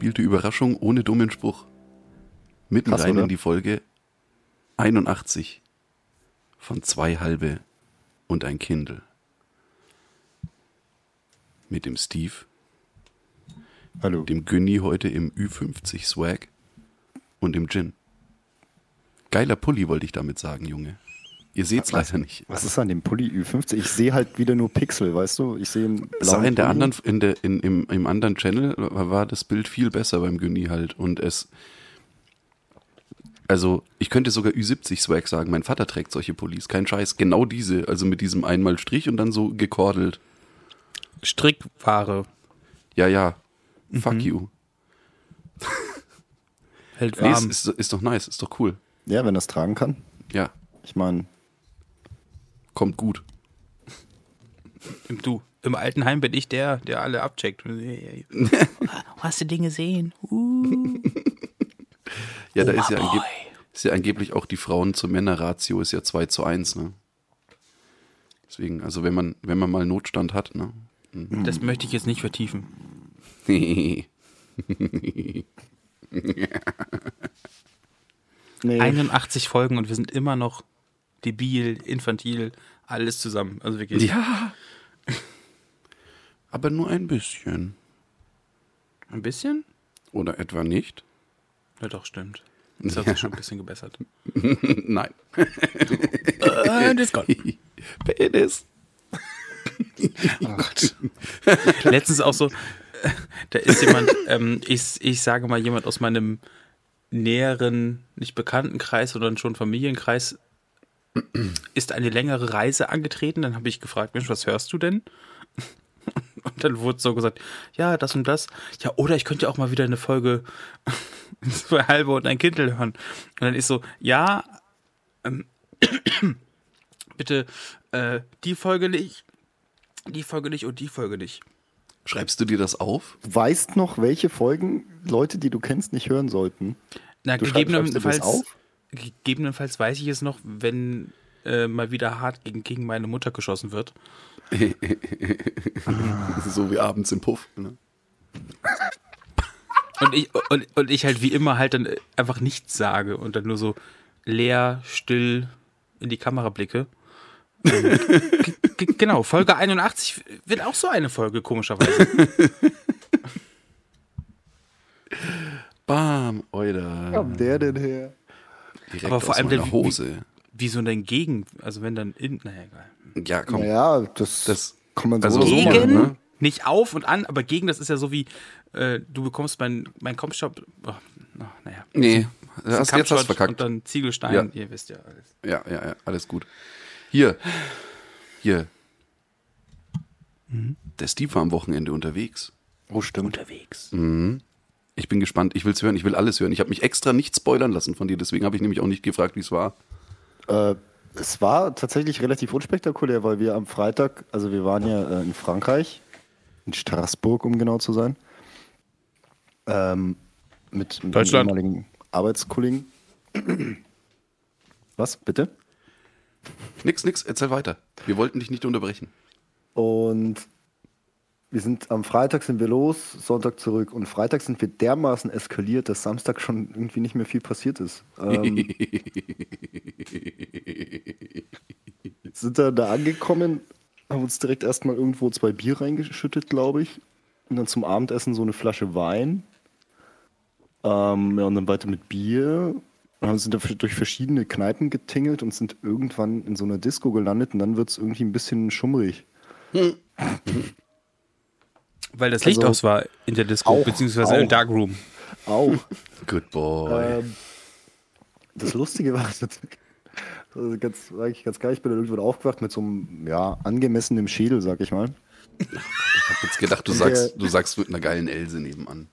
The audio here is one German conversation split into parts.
Ohne gespielte Überraschung, ohne dummen Spruch. Mitten Krass, rein oder? in die Folge 81 von zwei halbe und ein Kindle. Mit dem Steve, Hallo. dem Günni heute im Ü50 Swag und dem Gin. Geiler Pulli wollte ich damit sagen, Junge. Ihr seht's leider nicht. Was ist an dem Pulli Ü50? Ich sehe halt wieder nur Pixel, weißt du? Ich sehe blauen in der Pulli. anderen, in der, in, im, im anderen Channel war das Bild viel besser beim Günni halt und es, also ich könnte sogar Ü70 Swag sagen, mein Vater trägt solche Pullis, kein Scheiß, genau diese, also mit diesem einmal Strich und dann so gekordelt. Strickware Ja, ja, Mhm. fuck you. hält Nee, ist, warm. ist, ist doch nice, ist doch cool. Ja, wenn er es tragen kann. Ja, Ich meine, kommt gut. Du, im alten Heim bin ich der, der alle abcheckt. Hast du den gesehen? Uh. Ja, da ist ja, Boy. angeb ist ja angeblich auch die Frauen zu Männer-Ratio ist ja 2 zu 1, ne? Deswegen, also wenn man, wenn man mal Notstand hat, ne? Das möchte ich jetzt nicht vertiefen. nee, 81 Folgen und wir sind immer noch debil, infantil, alles zusammen. Also wirklich. ja. Aber nur ein bisschen. Ein bisschen? Oder etwa nicht? Ja, doch, stimmt. Das hat sich schon ein bisschen gebessert. Nein. Äh, das kommt. Penis. Letztens auch so, da ist jemand, ähm, ich, ich sage mal, jemand aus meinem näheren, nicht Bekanntenkreis, sondern schon Familienkreis, ist eine längere Reise angetreten. Dann habe ich gefragt, Mensch, was hörst du denn? Und dann wurde so gesagt, ja, das und das. Ja, oder ich könnte ja auch mal wieder eine Folge zwei halbe und ein Kindle hören. Und dann ist so, ja, ähm, bitte äh, die Folge nicht, die Folge nicht und die Folge nicht. Schreibst du dir das auf? weißt noch, welche Folgen Leute, die du kennst, nicht hören sollten? Na, Du gegebenenfalls, auf? Gegebenenfalls weiß ich es noch, wenn äh, mal wieder hart gegen, gegen meine Mutter geschossen wird. so wie abends im Puff. Ne? Und ich, und, und ich halt wie immer halt dann einfach nichts sage und dann nur so leer, still in die Kamera blicke. Ähm, genau, Folge 81 wird auch so eine Folge, komischerweise. Bam, Oida. kommt der denn her? Direkt Aber vor aus allem der- Hose. Wie so ein Gegen, also wenn dann in, naja, egal. Ja, komm. Naja, das, Das- kann man so also so machen, ne? Nicht auf und an, aber gegen, das ist ja so wie, äh, du bekommst mein, mein Kompshop, oh, oh, naja. Nee, hast, jetzt hast du verkackt. Und dann Ziegelstein, Ja. ihr wisst ja alles. Ja, ja, ja, alles gut. Hier. Hier. Mhm. Der Steve war am Wochenende unterwegs. Oh, stimmt. Unterwegs. Ich bin gespannt. Ich will es hören. Ich will alles hören. Ich habe mich extra nicht spoilern lassen von dir. Deswegen habe ich nämlich auch nicht gefragt, wie es war. Äh, es war tatsächlich relativ unspektakulär, weil wir am Freitag, also wir waren ja äh, in Frankreich, in Straßburg, um genau zu sein, ähm, mit, mit Deutschland. einem ehemaligen Arbeitskollegen. Was, bitte? Nix, nix. Erzähl weiter. Wir wollten dich nicht unterbrechen. Und wir sind am Freitag sind wir los, Sonntag zurück. Und Freitag sind wir dermaßen eskaliert, dass Samstag schon irgendwie nicht mehr viel passiert ist. Ähm, sind dann da angekommen, haben uns direkt erstmal irgendwo zwei Bier reingeschüttet, glaube ich. Und dann zum Abendessen so eine Flasche Wein. Ähm, ja, und dann weiter mit Bier. Und dann sind wir durch verschiedene Kneipen getingelt und sind irgendwann in so einer Disco gelandet. Und dann wird es irgendwie ein bisschen schummrig. Weil das Licht Also, aus war in der Disco, auch, beziehungsweise im auch. Darkroom. Auch. Good boy. Ähm, das Lustige war, das also ganz, eigentlich ganz geil, ich bin dann irgendwann aufgewacht mit so einem ja, angemessenen Schädel, sag ich mal. ich habe jetzt gedacht, du sagst, du sagst mit einer geilen Else nebenan.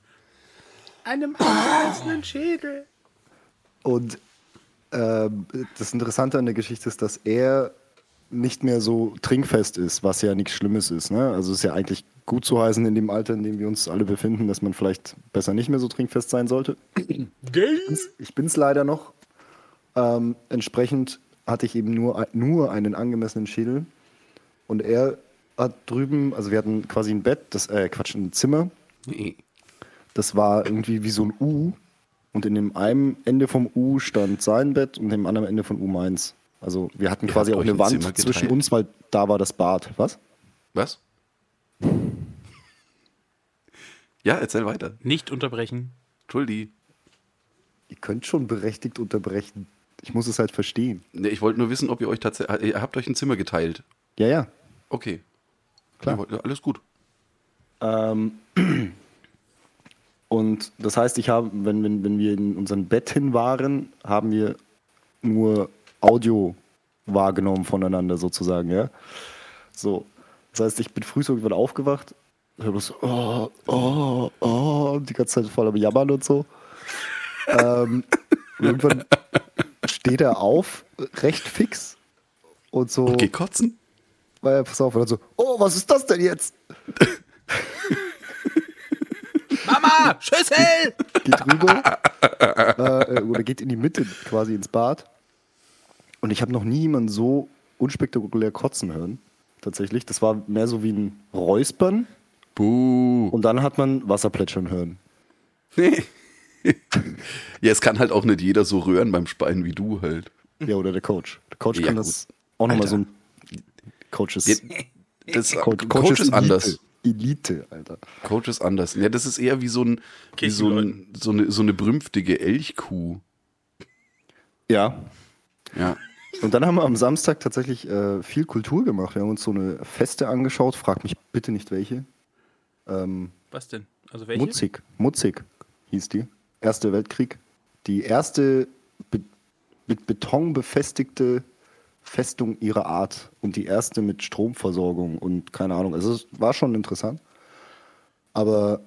Einem einzelnen Schädel. Und ähm, das Interessante an der Geschichte ist, dass er nicht mehr so trinkfest ist, was ja nichts Schlimmes ist. Ne? Also es ist ja eigentlich gut zu heißen in dem Alter, in dem wir uns alle befinden, dass man vielleicht besser nicht mehr so trinkfest sein sollte. Ich bin es leider noch. Ähm, entsprechend hatte ich eben nur, nur einen angemessenen Schädel. Und er hat drüben, also wir hatten quasi ein Bett, das, äh, Quatsch, ein Zimmer. Das war irgendwie wie so ein U. Und in dem einen Ende vom U stand sein Bett und dem anderen Ende von U meins. Also wir hatten Ihr quasi auch eine ein Wand zwischen uns, weil da war das Bad. Was? Was? Ja, erzähl weiter. Nicht unterbrechen. Entschuldi. Ihr könnt schon berechtigt unterbrechen. Ich muss es halt verstehen. Nee, ich wollte nur wissen, ob ihr euch tatsächlich. Ihr habt euch ein Zimmer geteilt. Ja, ja. Okay. Klar. Ja, alles gut. Ähm, und das heißt, ich habe, wenn, wenn, wenn wir in unserem Bett hin waren, haben wir nur Audio wahrgenommen voneinander sozusagen, ja. So. Das heißt, ich bin früh so irgendwann aufgewacht, höre bloß, oh, oh, oh, die ganze Zeit voll am Jammern und so. ähm, und irgendwann steht er auf, recht fix. Und so, Geh kotzen? weil er, pass auf, und dann so, oh, was ist das denn jetzt? Mama, Schüssel! geht rüber äh, oder geht in die Mitte quasi ins Bad. Und ich habe noch nie jemanden so unspektakulär kotzen hören. Tatsächlich. Das war mehr so wie ein Räuspern Buh. und dann hat man Wasser plätschern hören. Nee. ja, es kann halt auch nicht jeder so rühren beim Speien wie du halt. Ja, oder der Coach. Der Coach Ja, kann gut. das auch nochmal so ein Coach ist, Ja, Das, Coach, Coach, ist Elite. anders. Elite, Alter. Coach ist anders. Ja, das ist eher wie so, ein, wie so, ein, so, eine, so eine brünftige Elchkuh. Ja. Ja. Und dann haben wir am Samstag tatsächlich äh, viel Kultur gemacht. Wir haben uns so eine Feste angeschaut. Frag mich bitte nicht welche. Ähm, Was denn? Also welche? Mutzig. Mutzig hieß die. Erster Weltkrieg. Die erste be mit Beton befestigte Festung ihrer Art und die erste mit Stromversorgung und keine Ahnung. Also es war schon interessant. Aber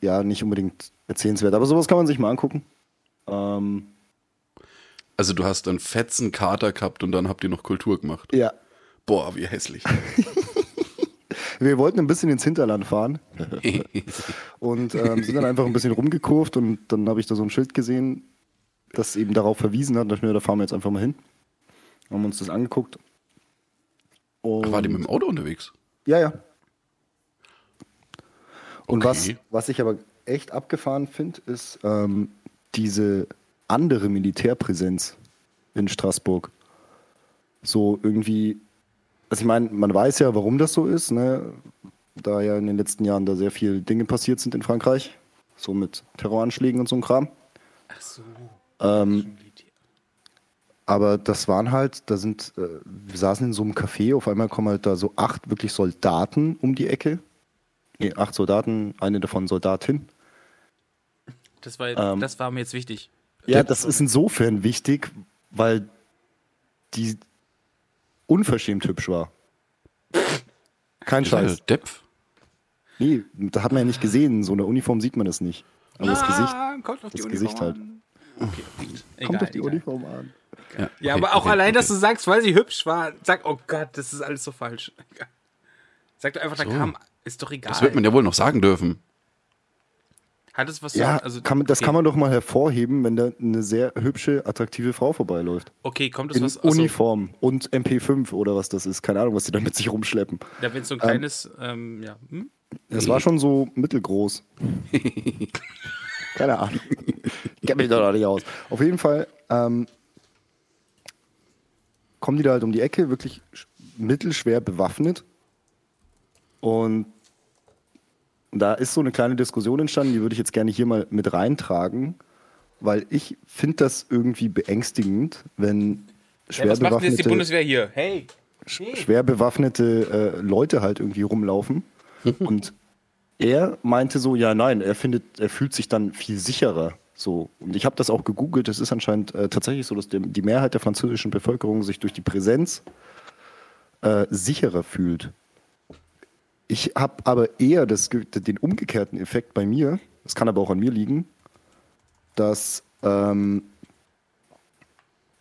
ja, nicht unbedingt erzählenswert. Aber sowas kann man sich mal angucken. Ähm, Also du hast einen fetzen Kater gehabt und dann habt ihr noch Kultur gemacht. ja. Boah, wie hässlich. Wir wollten ein bisschen ins Hinterland fahren und ähm, sind dann einfach ein bisschen rumgekurvt und dann habe ich da so ein Schild gesehen, das eben darauf verwiesen hat. Und dachte mir, da fahren wir jetzt einfach mal hin. Haben uns das angeguckt. Und War die mit dem Auto unterwegs? Ja, ja. Und Okay. was, was ich aber echt abgefahren finde, ist ähm, diese andere Militärpräsenz in Straßburg. So irgendwie, also ich meine, man weiß ja, warum das so ist, ne? da ja in den letzten Jahren da sehr viele Dinge passiert sind in Frankreich, so mit Terroranschlägen und so ein Kram. Ach so. Ähm, aber das waren halt, da sind, äh, wir saßen in so einem Café, auf einmal kommen halt da so acht wirklich Soldaten um die Ecke. Nee, acht Soldaten, eine davon Soldatin. Das war, Ähm, das war mir jetzt wichtig. Ja, das ist insofern wichtig, weil die unverschämt hübsch war. Kein Scheiß. Depf. Nee, da hat man ja nicht gesehen, in so einer Uniform sieht man das nicht. Aber das Gesicht Ah, kommt auf die das Uniform Gesicht halt. an. Okay, egal, kommt auf die egal. Uniform an. Ja, Ja, okay, aber auch okay, allein, okay. dass du sagst, weil sie hübsch war, sag, oh Gott, das ist alles so falsch. Sag doch einfach, da So. kam, ist doch egal. Das wird man ja wohl noch sagen dürfen. Hat es was Ja, zu, also, kann das okay. kann man doch mal hervorheben, wenn da eine sehr hübsche, attraktive Frau vorbeiläuft. Okay, kommt es In was, also, Uniform und MP5 oder was das ist. Keine Ahnung, was die da mit sich rumschleppen. da wenn so ein kleines, ähm, ja, hm? Es war schon so mittelgroß. Keine Ahnung. Ich kenne mich da noch nicht aus. Auf jeden Fall ähm, kommen die da halt um die Ecke, wirklich sch- mittelschwer bewaffnet. Und da ist so eine kleine Diskussion entstanden, die würde ich jetzt gerne hier mal mit reintragen, weil ich finde das irgendwie beängstigend, wenn ja, schwer was macht denn jetzt die bewaffnete Bundeswehr hier? Hey, schwer bewaffnete äh, Leute halt irgendwie rumlaufen. und er meinte so, ja, nein, er findet, er fühlt sich dann viel sicherer. So. Und ich habe das auch gegoogelt. Es ist anscheinend äh, tatsächlich so, dass der, die Mehrheit der französischen Bevölkerung sich durch die Präsenz äh, sicherer fühlt. Ich habe aber eher das, den umgekehrten Effekt bei mir, das kann aber auch an mir liegen, dass ähm,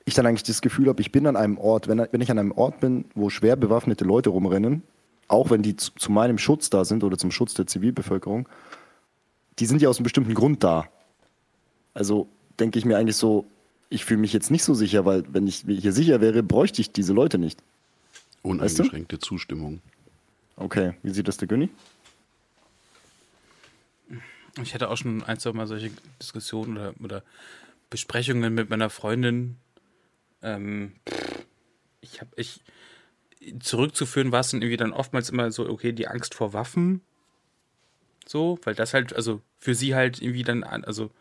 ich dann eigentlich das Gefühl habe, ich bin an einem Ort, wenn, wenn ich an einem Ort bin, wo schwer bewaffnete Leute rumrennen, auch wenn die zu, zu meinem Schutz da sind oder zum Schutz der Zivilbevölkerung, die sind ja aus einem bestimmten Grund da. Also denke ich mir eigentlich so, ich fühle mich jetzt nicht so sicher, weil wenn ich hier sicher wäre, bräuchte ich diese Leute nicht. du? Uneingeschränkte Zustimmung. Okay, wie sieht das der Günni? Ich hatte auch schon ein, zwei Mal solche Diskussionen oder, oder Besprechungen mit meiner Freundin. Ähm, ich habe ich zurückzuführen war es dann irgendwie dann oftmals immer so, okay, die Angst vor Waffen. So, weil das halt, also für sie halt irgendwie dann, also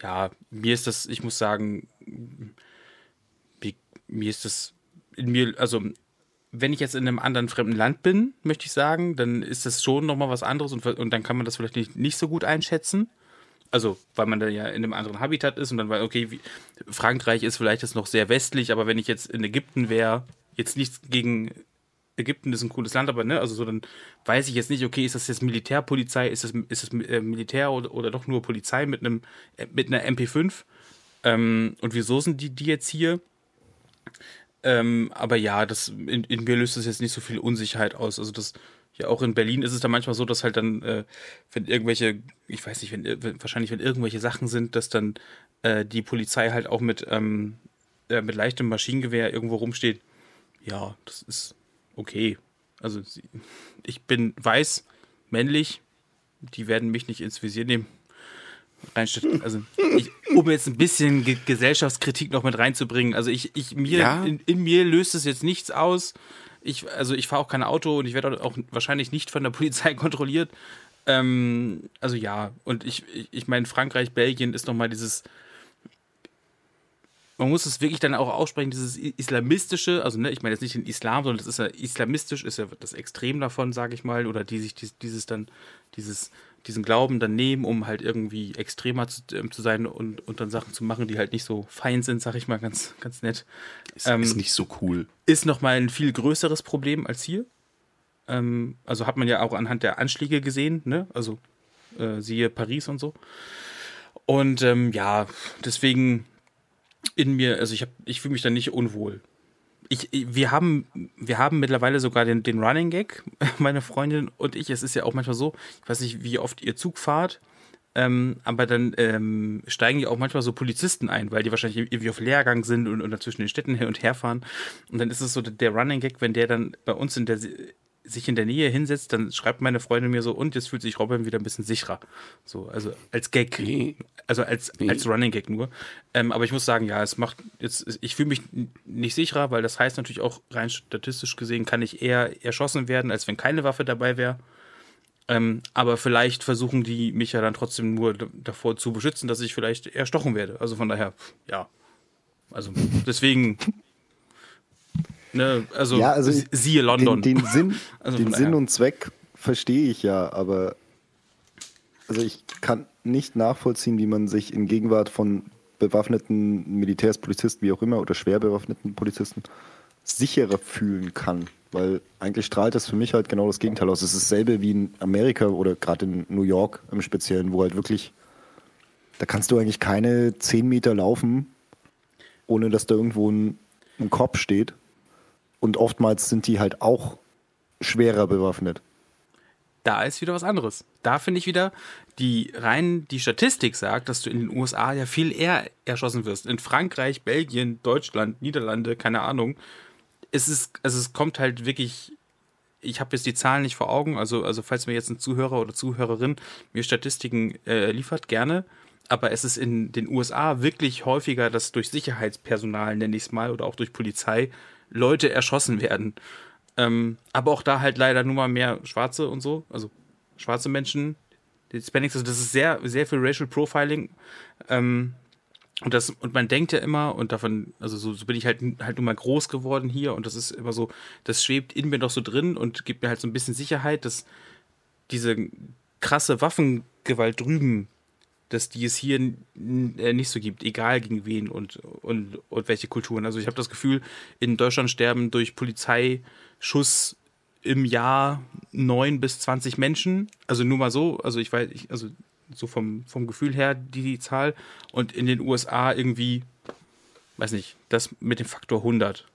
ja, mir ist das, ich muss sagen, mir ist das in mir, also wenn ich jetzt in einem anderen fremden Land bin, möchte ich sagen, dann ist das schon nochmal was anderes und, und dann kann man das vielleicht nicht, nicht so gut einschätzen. Also, weil man da ja in einem anderen Habitat ist und dann weiß, okay, wie, Frankreich ist vielleicht jetzt noch sehr westlich, aber wenn ich jetzt in Ägypten wäre, jetzt nichts gegen Ägypten ist ein cooles Land, aber ne, also so dann weiß ich jetzt nicht, okay, ist das jetzt Militärpolizei, ist das, ist das äh, Militär oder, oder doch nur Polizei mit einem äh, mit einer MP5? Ähm, und wieso sind die die jetzt hier? Ähm, aber ja, das in, in mir löst das jetzt nicht so viel Unsicherheit aus. Also das ja auch in Berlin ist es dann manchmal so, dass halt dann, äh, wenn irgendwelche, ich weiß nicht, wenn, wenn, wahrscheinlich wenn irgendwelche Sachen sind, dass dann äh, die Polizei halt auch mit ähm, äh, mit leichtem Maschinengewehr irgendwo rumsteht. Ja, das ist okay. Also ich bin weiß, männlich, die werden mich nicht ins Visier nehmen reinstellen. Also, ich, um jetzt ein bisschen Ge Gesellschaftskritik noch mit reinzubringen. Also, ich, ich mir, ja. in, in, mir löst es jetzt nichts aus. Ich, also, ich fahre auch kein Auto und ich werde auch wahrscheinlich nicht von der Polizei kontrolliert. Ähm, also, ja. Und ich, ich, ich meine, Frankreich, Belgien ist nochmal dieses. Man muss es wirklich dann auch aussprechen, dieses islamistische, also ne, ich meine jetzt nicht den Islam, sondern das ist ja islamistisch, ist ja das Extrem davon, sage ich mal, oder die sich dieses dann, dieses diesen Glauben dann nehmen, um halt irgendwie extremer zu, äh, zu, sein und, und dann Sachen zu machen, die halt nicht so fein sind, sag ich mal ganz, ganz nett. Ist, ähm, ist nicht so cool. Ist nochmal ein viel größeres Problem als hier. Ähm, also hat man ja auch anhand der Anschläge gesehen, ne? Also äh, siehe Paris und so. Und ähm, ja, deswegen in mir, also ich, ich fühle mich da nicht unwohl ich, wir haben, wir haben mittlerweile sogar den, den Running Gag, meine Freundin und ich. Es ist ja auch manchmal so, ich weiß nicht, wie oft ihr Zug fahrt, ähm, aber dann ähm, steigen ja auch manchmal so Polizisten ein, weil die wahrscheinlich irgendwie auf Lehrgang sind und, und zwischen den Städten hin und her fahren. Und dann ist es so der Running Gag, wenn der dann bei uns in der sich in der Nähe hinsetzt, dann schreibt meine Freundin mir so, und jetzt fühlt sich Robin wieder ein bisschen sicherer. So, also als Gag. Nee. Also als, nee. als Running Gag nur. Ähm, aber ich muss sagen, ja, es macht jetzt, ich fühle mich nicht sicherer, weil das heißt natürlich auch rein statistisch gesehen, kann ich eher erschossen werden, als wenn keine Waffe dabei wäre. Ähm, aber vielleicht versuchen die mich ja dann trotzdem nur davor zu beschützen, dass ich vielleicht erstochen werde. Also von daher, ja. Also deswegen Ne, also, ja, also siehe London. Den, den Sinn, also den Sinn und Zweck verstehe ich ja, aber also ich kann nicht nachvollziehen, wie man sich in Gegenwart von bewaffneten Militärs, Polizisten, wie auch immer, oder schwer bewaffneten Polizisten sicherer fühlen kann. Weil eigentlich strahlt das für mich halt genau das Gegenteil aus. Es ist dasselbe wie in Amerika oder gerade in New York im Speziellen, wo halt wirklich, da kannst du eigentlich keine zehn Meter laufen, ohne dass da irgendwo ein, ein Kopf steht und oftmals sind die halt auch schwerer bewaffnet. Da ist wieder was anderes. Da finde ich wieder, die rein die Statistik sagt, dass du in den USA ja viel eher erschossen wirst. In Frankreich, Belgien, Deutschland, Niederlande, keine Ahnung. Es ist, also es kommt halt wirklich ich habe jetzt die Zahlen nicht vor Augen, also, also falls mir jetzt ein Zuhörer oder Zuhörerin mir Statistiken äh, liefert, gerne. Aber es ist in den USA wirklich häufiger, dass durch Sicherheitspersonal, nenne ich es mal, oder auch durch Polizei Leute erschossen werden. Ähm, aber auch da halt leider nur mal mehr Schwarze und so, also schwarze Menschen, Hispanics, also das ist sehr, sehr viel Racial Profiling. Ähm, und das, und man denkt ja immer, und davon, also so, so bin ich halt, halt nun mal groß geworden hier, und das ist immer so, das schwebt in mir doch so drin und gibt mir halt so ein bisschen Sicherheit, dass diese krasse Waffengewalt drüben dass die es hier äh, nicht so gibt, egal gegen wen und, und, und welche Kulturen. Also ich habe das Gefühl, in Deutschland sterben durch Polizeischuss im Jahr neun bis zwanzig Menschen. Also nur mal so, also ich weiß, ich, also so vom, vom Gefühl her die, die Zahl. Und in den USA irgendwie, weiß nicht, das mit dem Faktor 100.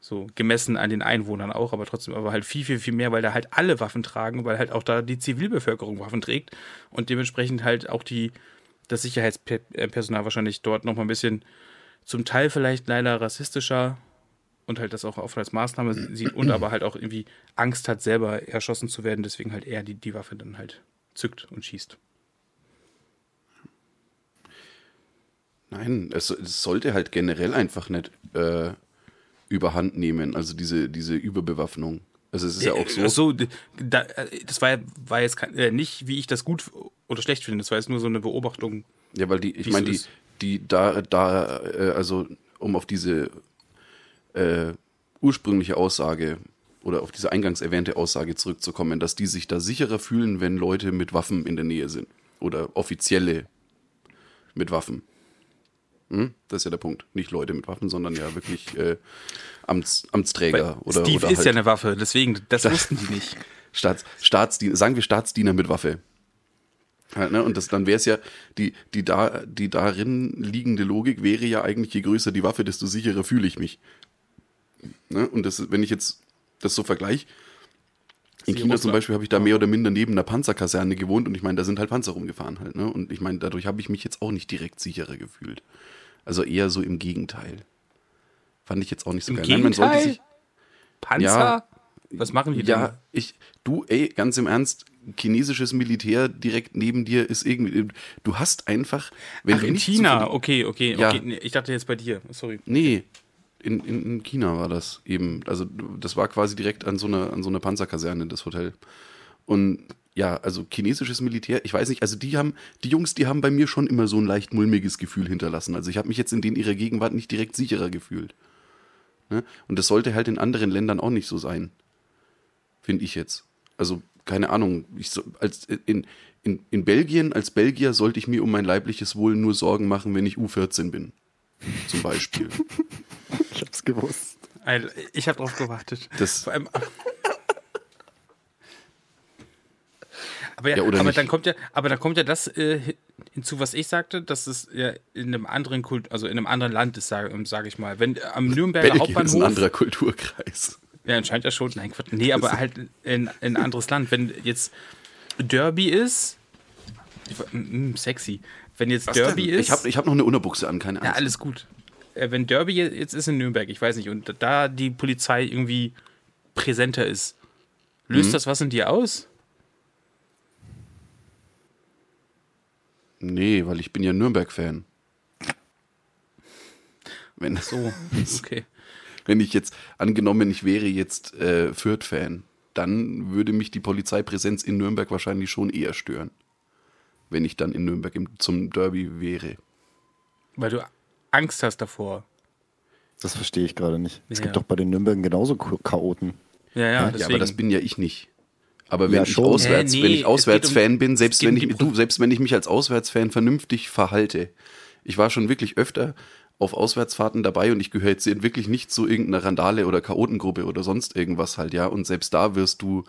So gemessen an den Einwohnern auch, aber trotzdem aber halt viel, viel, viel mehr, weil da halt alle Waffen tragen, weil halt auch da die Zivilbevölkerung Waffen trägt und dementsprechend halt auch die, das Sicherheitspersonal äh, wahrscheinlich dort nochmal ein bisschen zum Teil vielleicht leider rassistischer und halt das auch oft als Maßnahme sieht und aber halt auch irgendwie Angst hat, selber erschossen zu werden, deswegen halt eher die, die Waffe dann halt zückt und schießt. Nein, es, es sollte halt generell einfach nicht äh, überhand nehmen, also diese, diese Überbewaffnung. Also es ist ja auch so. Ach so, äh, das war, war jetzt kein, äh, nicht, wie ich das gut oder schlecht finde. Das war jetzt nur so eine Beobachtung. Ja, weil die, ich meine, die, die da, da, äh, also um auf diese äh, ursprüngliche Aussage oder auf diese eingangs erwähnte Aussage zurückzukommen, dass die sich da sicherer fühlen, wenn Leute mit Waffen in der Nähe sind. Oder Offizielle mit Waffen. Hm? Das ist ja der Punkt. Nicht Leute mit Waffen, sondern ja wirklich äh, Amts, Amtsträger Weil oder, Steve oder ist halt ja eine Waffe, deswegen, das wussten die nicht. Staats, Staatsdiener, sagen wir Staatsdiener mit Waffe. Halt, ne? Und das, dann wäre es ja, die, die, da, die darin liegende Logik wäre ja eigentlich, je größer die Waffe, desto sicherer fühle ich mich. Ne? Und das, wenn ich jetzt das so vergleiche, in China zum. Beispiel habe ich da mehr oder minder neben einer Panzerkaserne gewohnt und ich meine, da sind halt Panzer rumgefahren halt. Ne? Und ich meine, dadurch habe ich mich jetzt auch nicht direkt sicherer gefühlt. Also eher so im Gegenteil. Fand ich jetzt auch nicht so Im geil. Nein, man sollte Gegenteil? sich, Panzer? Ja. Was machen die denn? ja, ich, du, ey, ganz im Ernst, chinesisches Militär direkt neben dir ist irgendwie, du hast einfach, wenn Ach, in China, zufällig- okay, okay, Ja. okay. Ich dachte jetzt bei dir, sorry. Nee, in, in, in China war das eben. Also das war quasi direkt an so einer, an so einer Panzerkaserne, das Hotel. Und ja, also chinesisches Militär, ich weiß nicht, also die haben, die Jungs, die haben bei mir schon immer so ein leicht mulmiges Gefühl hinterlassen. Also ich habe mich jetzt in denen ihrer Gegenwart nicht direkt sicherer gefühlt. Ne? Und das sollte halt in anderen Ländern auch nicht so sein. Finde ich jetzt. Also, keine Ahnung, ich so, als in, in, in Belgien, als Belgier sollte ich mir um mein leibliches Wohl nur Sorgen machen, wenn ich U14 bin. Zum Beispiel. Ich hab's gewusst. Ich habe drauf gewartet. Das- Vor allem, aber ja, Ja, aber nicht? dann kommt ja, aber dann kommt ja das äh, hinzu, was ich sagte, dass es ja in einem anderen Kult, also in einem anderen Land ist, sage sag ich mal. Wenn äh, am Nürnberger Belgien ist ein Hauptbahnhof, anderer Kulturkreis. ja, anscheinend ja schon, nein, Quatsch, nee, aber halt in, in ein anderes Land. Wenn jetzt Derby ist, ich, mm, sexy. Wenn jetzt Derby denn? ist, Ich habe ich hab noch eine Unterbuchse an, keine Ja, Angst. alles gut. Äh, wenn Derby je- jetzt ist in Nürnberg, ich weiß nicht, und da die Polizei irgendwie präsenter ist, löst das was in dir aus? Nee, weil ich bin ja Nürnberg-Fan. Wenn, So, okay. wenn ich jetzt, angenommen, ich wäre jetzt äh, Fürth-Fan, dann würde mich die Polizeipräsenz in Nürnberg wahrscheinlich schon eher stören. Wenn ich dann in Nürnberg im, zum Derby wäre. Weil du Angst hast davor. Das verstehe ich gerade nicht. Es Ja. gibt doch bei den Nürnbergen genauso Chaoten. Ja, ja, Ja, deswegen. aber das bin ja ich nicht. Aber wenn Ja, ich auswärts, Äh, nee, wenn ich geht um- bin, selbst wenn ich du, selbst wenn ich mich als Auswärtsfan vernünftig verhalte. Ich war schon wirklich öfter auf Auswärtsfahrten dabei und ich gehöre jetzt wirklich nicht zu irgendeiner Randale oder Chaotengruppe oder sonst irgendwas halt, ja. Und selbst da wirst du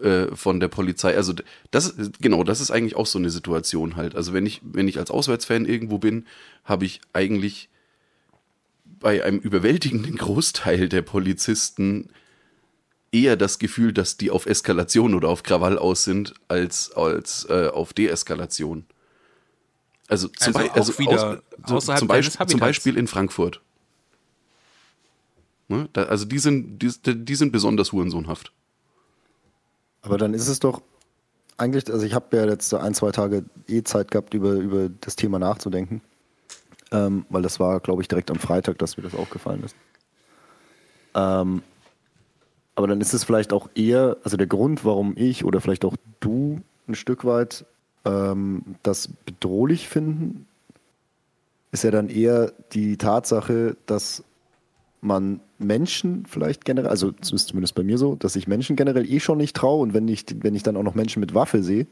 äh, von der Polizei, also das ist- genau, das ist eigentlich auch so eine Situation halt. Also wenn ich, wenn ich als Auswärtsfan irgendwo bin, habe ich eigentlich bei einem überwältigenden Großteil der Polizisten eher das Gefühl, dass die auf Eskalation oder auf Krawall aus sind, als, als äh, auf Deeskalation. Also zum, Also auch also wieder aus, so, zum, Beispiel, zum. Beispiel in Frankfurt. Ne? Da, also die sind, die, die sind besonders hurensohnhaft. Aber dann ist es doch eigentlich, also ich habe ja jetzt so ein, zwei Tage eh Zeit gehabt, über, über das Thema nachzudenken. Ähm, weil das war, glaube ich, direkt am Freitag, dass mir das aufgefallen ist. Ähm, aber dann ist es vielleicht auch eher, also der Grund, warum ich oder vielleicht auch du ein Stück weit ähm, das bedrohlich finden, ist ja dann eher die Tatsache, dass man Menschen vielleicht generell, also ist zumindest bei mir so, dass ich Menschen generell eh schon nicht traue und wenn ich, wenn ich dann auch noch Menschen mit Waffe sehe,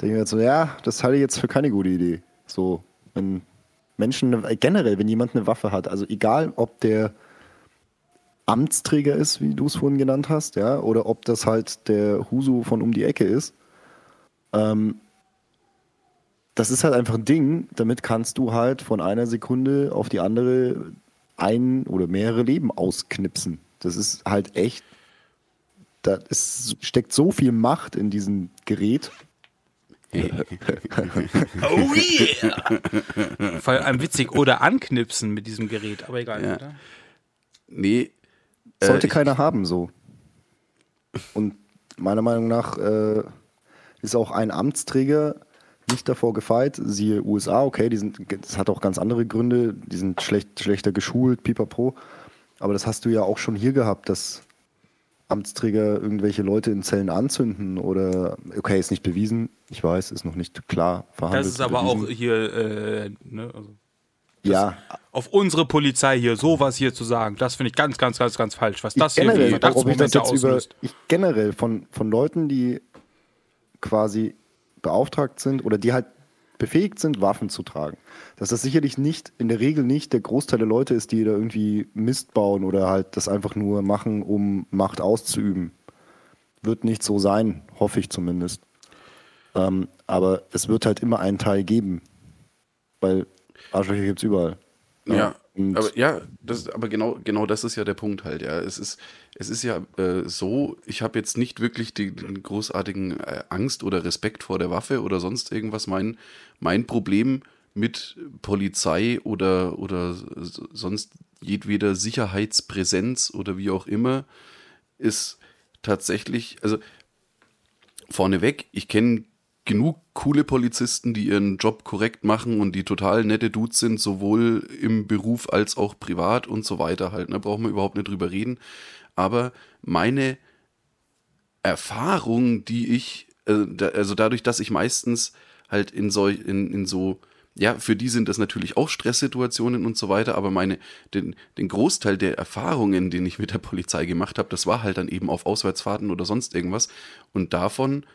denke ich mir jetzt so, ja, das halte ich jetzt für keine gute Idee. So, wenn Menschen, generell, wenn jemand eine Waffe hat, also egal, ob der Amtsträger ist, wie du es vorhin genannt hast, ja, oder ob das halt der Husu von um die Ecke ist, ähm, das ist halt einfach ein Ding, damit kannst du halt von einer Sekunde auf die andere ein oder mehrere Leben ausknipsen. Das ist halt echt, da ist, steckt so viel Macht in diesem Gerät. Oh yeah! Vor allem witzig. Oder anknipsen mit diesem Gerät, aber egal. Ja. Oder? Nee. Äh, Sollte ich- keiner haben so. Und meiner Meinung nach äh, ist auch ein Amtsträger nicht davor gefeit. Siehe USA, okay, die sind, das hat auch ganz andere Gründe. Die sind schlecht, schlechter geschult, pipapo. Aber das hast du ja auch schon hier gehabt, dass Amtsträger irgendwelche Leute in Zellen anzünden oder, okay, ist nicht bewiesen. Ich weiß, ist noch nicht klar verhandelt. Das ist aber bewiesen. auch hier, äh, ne, also ja, auf unsere Polizei hier sowas hier zu sagen, das finde ich ganz, ganz, ganz, ganz falsch. Was das hier generell, für Verdachtsmomente jetzt über, auslöst. ich generell von, von Leuten, die quasi beauftragt sind oder die halt befähigt sind, Waffen zu tragen. Dass das sicherlich nicht, in der Regel nicht der Großteil der Leute ist, die da irgendwie Mist bauen oder halt das einfach nur machen, um Macht auszuüben. Wird nicht so sein, hoffe ich zumindest. Ähm, aber es wird halt immer einen Teil geben. Weil Arschlöcher gibt es überall. Ja, Und aber ja, das, aber genau, genau das ist ja der Punkt halt, ja. Es ist, es ist ja äh, so, ich habe jetzt nicht wirklich die- den großartigen äh, Angst oder Respekt vor der Waffe oder sonst irgendwas. Mein, mein Problem mit Polizei oder, oder sonst jedweder Sicherheitspräsenz oder wie auch immer ist tatsächlich, also vorneweg, ich kenne genug coole Polizisten, die ihren Job korrekt machen und die total nette Dudes sind, sowohl im Beruf als auch privat und so weiter halt. Da ne? brauchen wir überhaupt nicht drüber reden. Aber meine Erfahrung, die ich, äh, also dadurch, dass ich meistens halt in so, in, in so, ja, für die sind das natürlich auch Stresssituationen und so weiter, aber meine, den, den Großteil der Erfahrungen, den ich mit der Polizei gemacht habe, das war halt dann eben auf Auswärtsfahrten oder sonst irgendwas. Und davon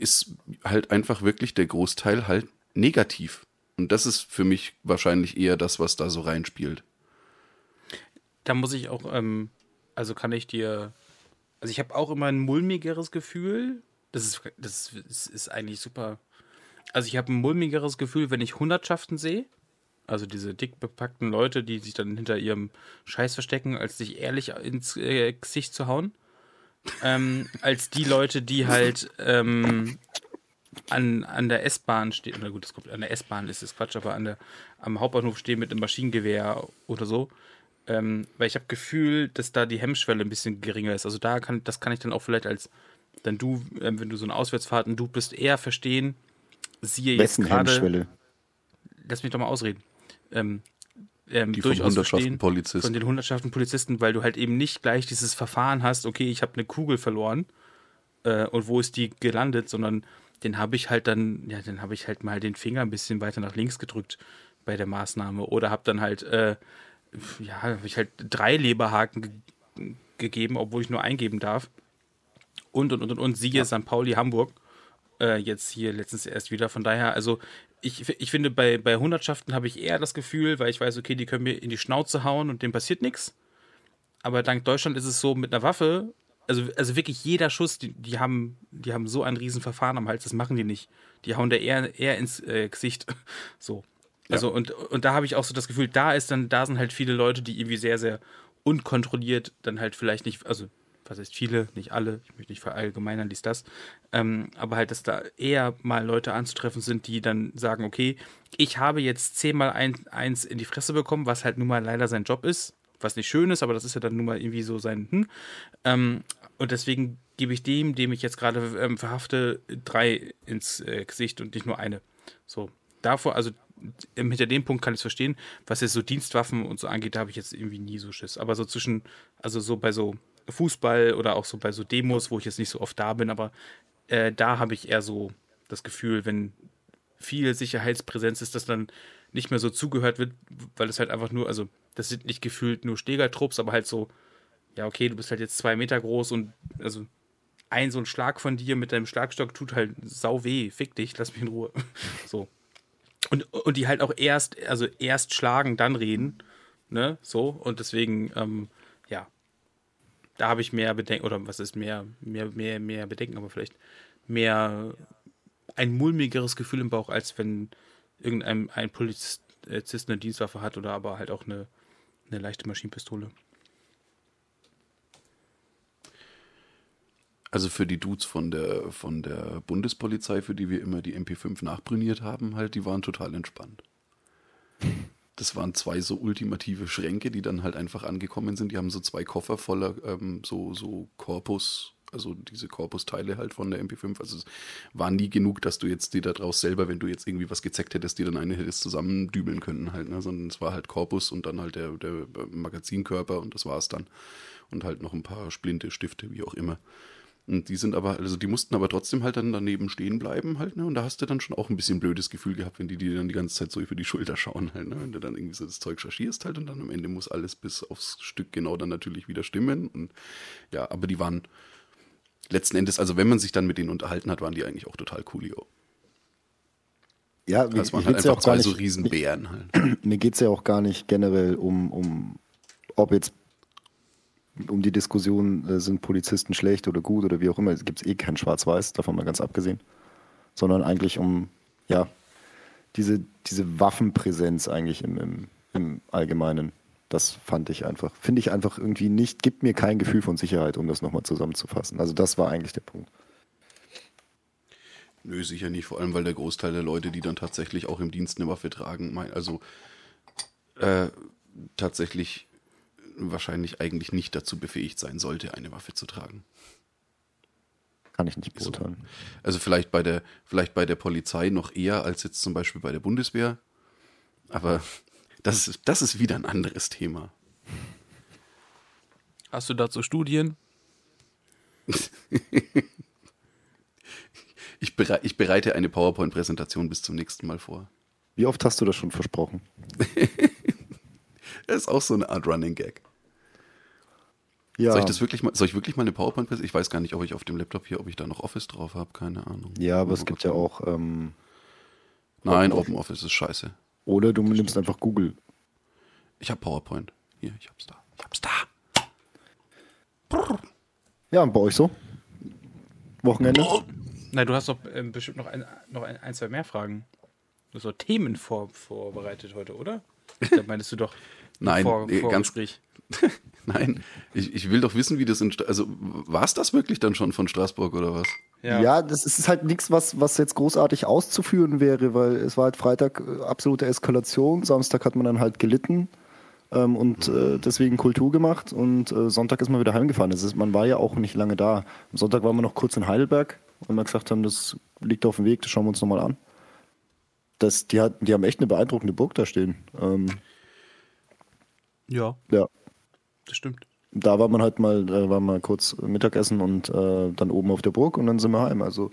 ist halt einfach wirklich der Großteil halt negativ. Und das ist für mich wahrscheinlich eher das, was da so reinspielt. Da muss ich auch, ähm, also kann ich dir, also ich habe auch immer ein mulmigeres Gefühl. Das ist, das ist, ist eigentlich super. Also ich habe ein mulmigeres Gefühl, wenn ich Hundertschaften sehe. Also diese dick bepackten Leute, die sich dann hinter ihrem Scheiß verstecken, als sich ehrlich ins äh, Gesicht zu hauen. Ähm, als die Leute, die halt ähm, an, an der S-Bahn stehen, na gut, das kommt, an der S-Bahn ist es Quatsch, aber an der, am Hauptbahnhof stehen mit einem Maschinengewehr oder so. Ähm, weil ich habe Gefühl, dass da die Hemmschwelle ein bisschen geringer ist. Also da kann, das kann ich dann auch vielleicht als dann du, ähm, wenn du so eine Auswärtsfahrt und du bist eher verstehen, siehe jetzt wessen gerade, Hemmschwelle? lass mich doch mal ausreden. Ähm, ähm, Die von durchaus Hundertschaften Polizisten. von den Hundertschaften Polizisten, weil du halt eben nicht gleich dieses Verfahren hast, okay, ich habe eine Kugel verloren äh, und wo ist die gelandet, sondern den habe ich halt dann, ja, dann habe ich halt mal den Finger ein bisschen weiter nach links gedrückt bei der Maßnahme oder habe dann halt, äh, ja, habe ich halt drei Leberhaken ge gegeben, obwohl ich nur eingeben darf. Und, und, und, und, und siehe St. Pauli Hamburg äh, jetzt hier letztens erst wieder. Von daher, also ich, ich finde, bei, bei Hundertschaften habe ich eher das Gefühl, weil ich weiß, okay, die können mir in die Schnauze hauen und dem passiert nichts. Aber dank Deutschland ist es so mit einer Waffe, also, also wirklich jeder Schuss, die, die, haben, die haben so ein Riesenverfahren am Hals, das machen die nicht. Die hauen da eher, eher ins äh, Gesicht. So. Also, und, und da habe ich auch so das Gefühl, da ist dann, da sind halt viele Leute, die irgendwie sehr, sehr unkontrolliert dann halt vielleicht nicht, also was heißt viele, nicht alle, ich möchte nicht verallgemeinern, dies, das, ähm, aber halt, dass da eher mal Leute anzutreffen sind, die dann sagen, okay, ich habe jetzt zehnmal ein, eins in die Fresse bekommen, was halt nun mal leider sein Job ist, was nicht schön ist, aber das ist ja dann nun mal irgendwie so sein, hm, ähm, und deswegen gebe ich dem, dem ich jetzt gerade ähm, verhafte, drei ins äh, Gesicht und nicht nur eine. So, davor, also ähm, hinter dem Punkt kann ich es verstehen. Was jetzt so Dienstwaffen und so angeht, da habe ich jetzt irgendwie nie so Schiss. Aber so zwischen, also so bei so Fußball oder auch so bei so Demos, wo ich jetzt nicht so oft da bin, aber äh, da habe ich eher so das Gefühl, wenn viel Sicherheitspräsenz ist, dass dann nicht mehr so zugehört wird, weil es halt einfach nur, also das sind nicht gefühlt nur Stegertrupps, aber halt so, ja, okay, du bist halt jetzt zwei Meter groß und also ein so ein Schlag von dir mit deinem Schlagstock tut halt sau weh, fick dich, lass mich in Ruhe. So. Und, und die halt auch erst, also erst schlagen, dann reden, ne, so, und deswegen, ähm, da habe ich mehr Bedenken, oder was ist mehr, mehr, mehr, mehr Bedenken, aber vielleicht mehr ein mulmigeres Gefühl im Bauch, als wenn irgendein ein Polizist eine Dienstwaffe hat oder aber halt auch eine, eine leichte Maschinenpistole. Also für die Dudes von der, von der Bundespolizei, für die wir immer die MP5 nachbrüniert haben, halt, die waren total entspannt. Das waren zwei so ultimative Schränke, die dann halt einfach angekommen sind. Die haben so zwei Koffer voller ähm, so, so Korpus also diese Korpusteile halt von der MP5. Also es war nie genug, dass du jetzt dir daraus selber, wenn du jetzt irgendwie was gezeckt hättest, die dann eine hättest zusammendübeln können halt, ne? sondern es war halt Korpus und dann halt der, der Magazinkörper und das war es dann. Und halt noch ein paar Splinte, Stifte, wie auch immer. Und die sind aber, also die mussten aber trotzdem halt dann daneben stehen bleiben halt, ne? Und da hast du dann schon auch ein bisschen blödes Gefühl gehabt, wenn die dir dann die ganze Zeit so über die Schulter schauen halt, ne? Wenn du dann irgendwie so das Zeug chargierst halt und dann am Ende muss alles bis aufs Stück genau dann natürlich wieder stimmen. Und ja, aber die waren letzten Endes, also wenn man sich dann mit denen unterhalten hat, waren die eigentlich auch total coolio. Ja, mir, Das waren halt ja einfach zwei so nicht, Riesenbären halt. mir geht es ja auch gar nicht generell um, um ob jetzt um die Diskussion, äh, sind Polizisten schlecht oder gut oder wie auch immer, es gibt eh kein Schwarz-Weiß, davon mal ganz abgesehen, sondern eigentlich um, ja, diese, diese Waffenpräsenz eigentlich im, im, im Allgemeinen. Das fand ich einfach, finde ich einfach irgendwie nicht, gibt mir kein Gefühl von Sicherheit, um das nochmal zusammenzufassen. Also das war eigentlich der Punkt. Nö, sicher nicht, vor allem weil der Großteil der Leute, die dann tatsächlich auch im Dienst eine Waffe tragen, mein, also äh, tatsächlich wahrscheinlich eigentlich nicht dazu befähigt sein sollte, eine Waffe zu tragen. Kann ich nicht So. beurteilen. Also vielleicht bei der, vielleicht bei der Polizei noch eher als jetzt zum Beispiel bei der Bundeswehr. Aber das ist, das ist wieder ein anderes Thema. Hast du dazu Studien? Ich, berei ich bereite eine PowerPoint-Präsentation bis zum nächsten Mal vor. Wie oft hast du das schon versprochen? Das ist auch so eine Art Running Gag. Ja, Soll ich das wirklich mal, soll ich wirklich mal eine PowerPoint-Präsentation? Ich weiß gar nicht, ob ich auf dem Laptop hier, ob ich da noch Office drauf habe, keine Ahnung. ja aber es gibt ja auch, ähm, Nein, Open Office ist scheiße. oder du nimmst einfach Google. Ich habe PowerPoint. Hier, ich hab's da. Ich hab's da. Ja, und bei euch so? Wochenende? Nein, du hast doch ähm, bestimmt noch ein, noch ein, ein, zwei mehr Fragen. Du hast doch Themen vor, vorbereitet heute, oder? Da meinst du doch Nein, vor, nee, ganz- Vorgespräch. Nein, ich, ich will doch wissen, wie das in. Also, war es das wirklich dann schon von Straßburg oder was? Ja, das ist halt nichts, was, was jetzt großartig auszuführen wäre, weil es war halt Freitag äh, absolute Eskalation, Samstag hat man dann halt gelitten ähm, und äh, deswegen Kultur gemacht und äh, Sonntag ist man wieder heimgefahren. Das ist, man war ja auch nicht lange da. Am Sonntag waren wir noch kurz in Heidelberg, weil wir gesagt haben, das liegt auf dem Weg, das schauen wir uns nochmal an. Das, die, hat, die haben echt eine beeindruckende Burg da stehen. Ähm, Ja, ja, das stimmt. da war man halt mal, äh, war mal kurz Mittagessen und äh, dann oben auf der Burg und dann sind wir heim. Also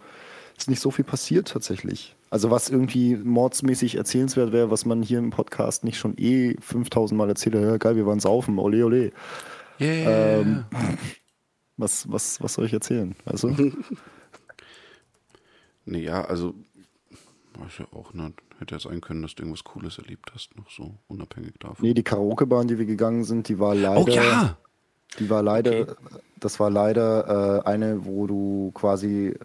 ist nicht so viel passiert tatsächlich. Also was irgendwie mordsmäßig erzählenswert wäre, was man hier im Podcast nicht schon eh 5000 Mal erzählt hat, ja geil, wir waren saufen, ole ole. Yeah. Ähm, was, was, was soll ich erzählen? Also, Nee, ja, also, weiß ja auch nicht. Hätte ja sein können, dass du irgendwas Cooles erlebt hast, noch so, unabhängig davon. nee, die Karaoke-Bahn, die wir gegangen sind, die war leider, oh ja! die war leider, das war leider äh, eine, wo du quasi,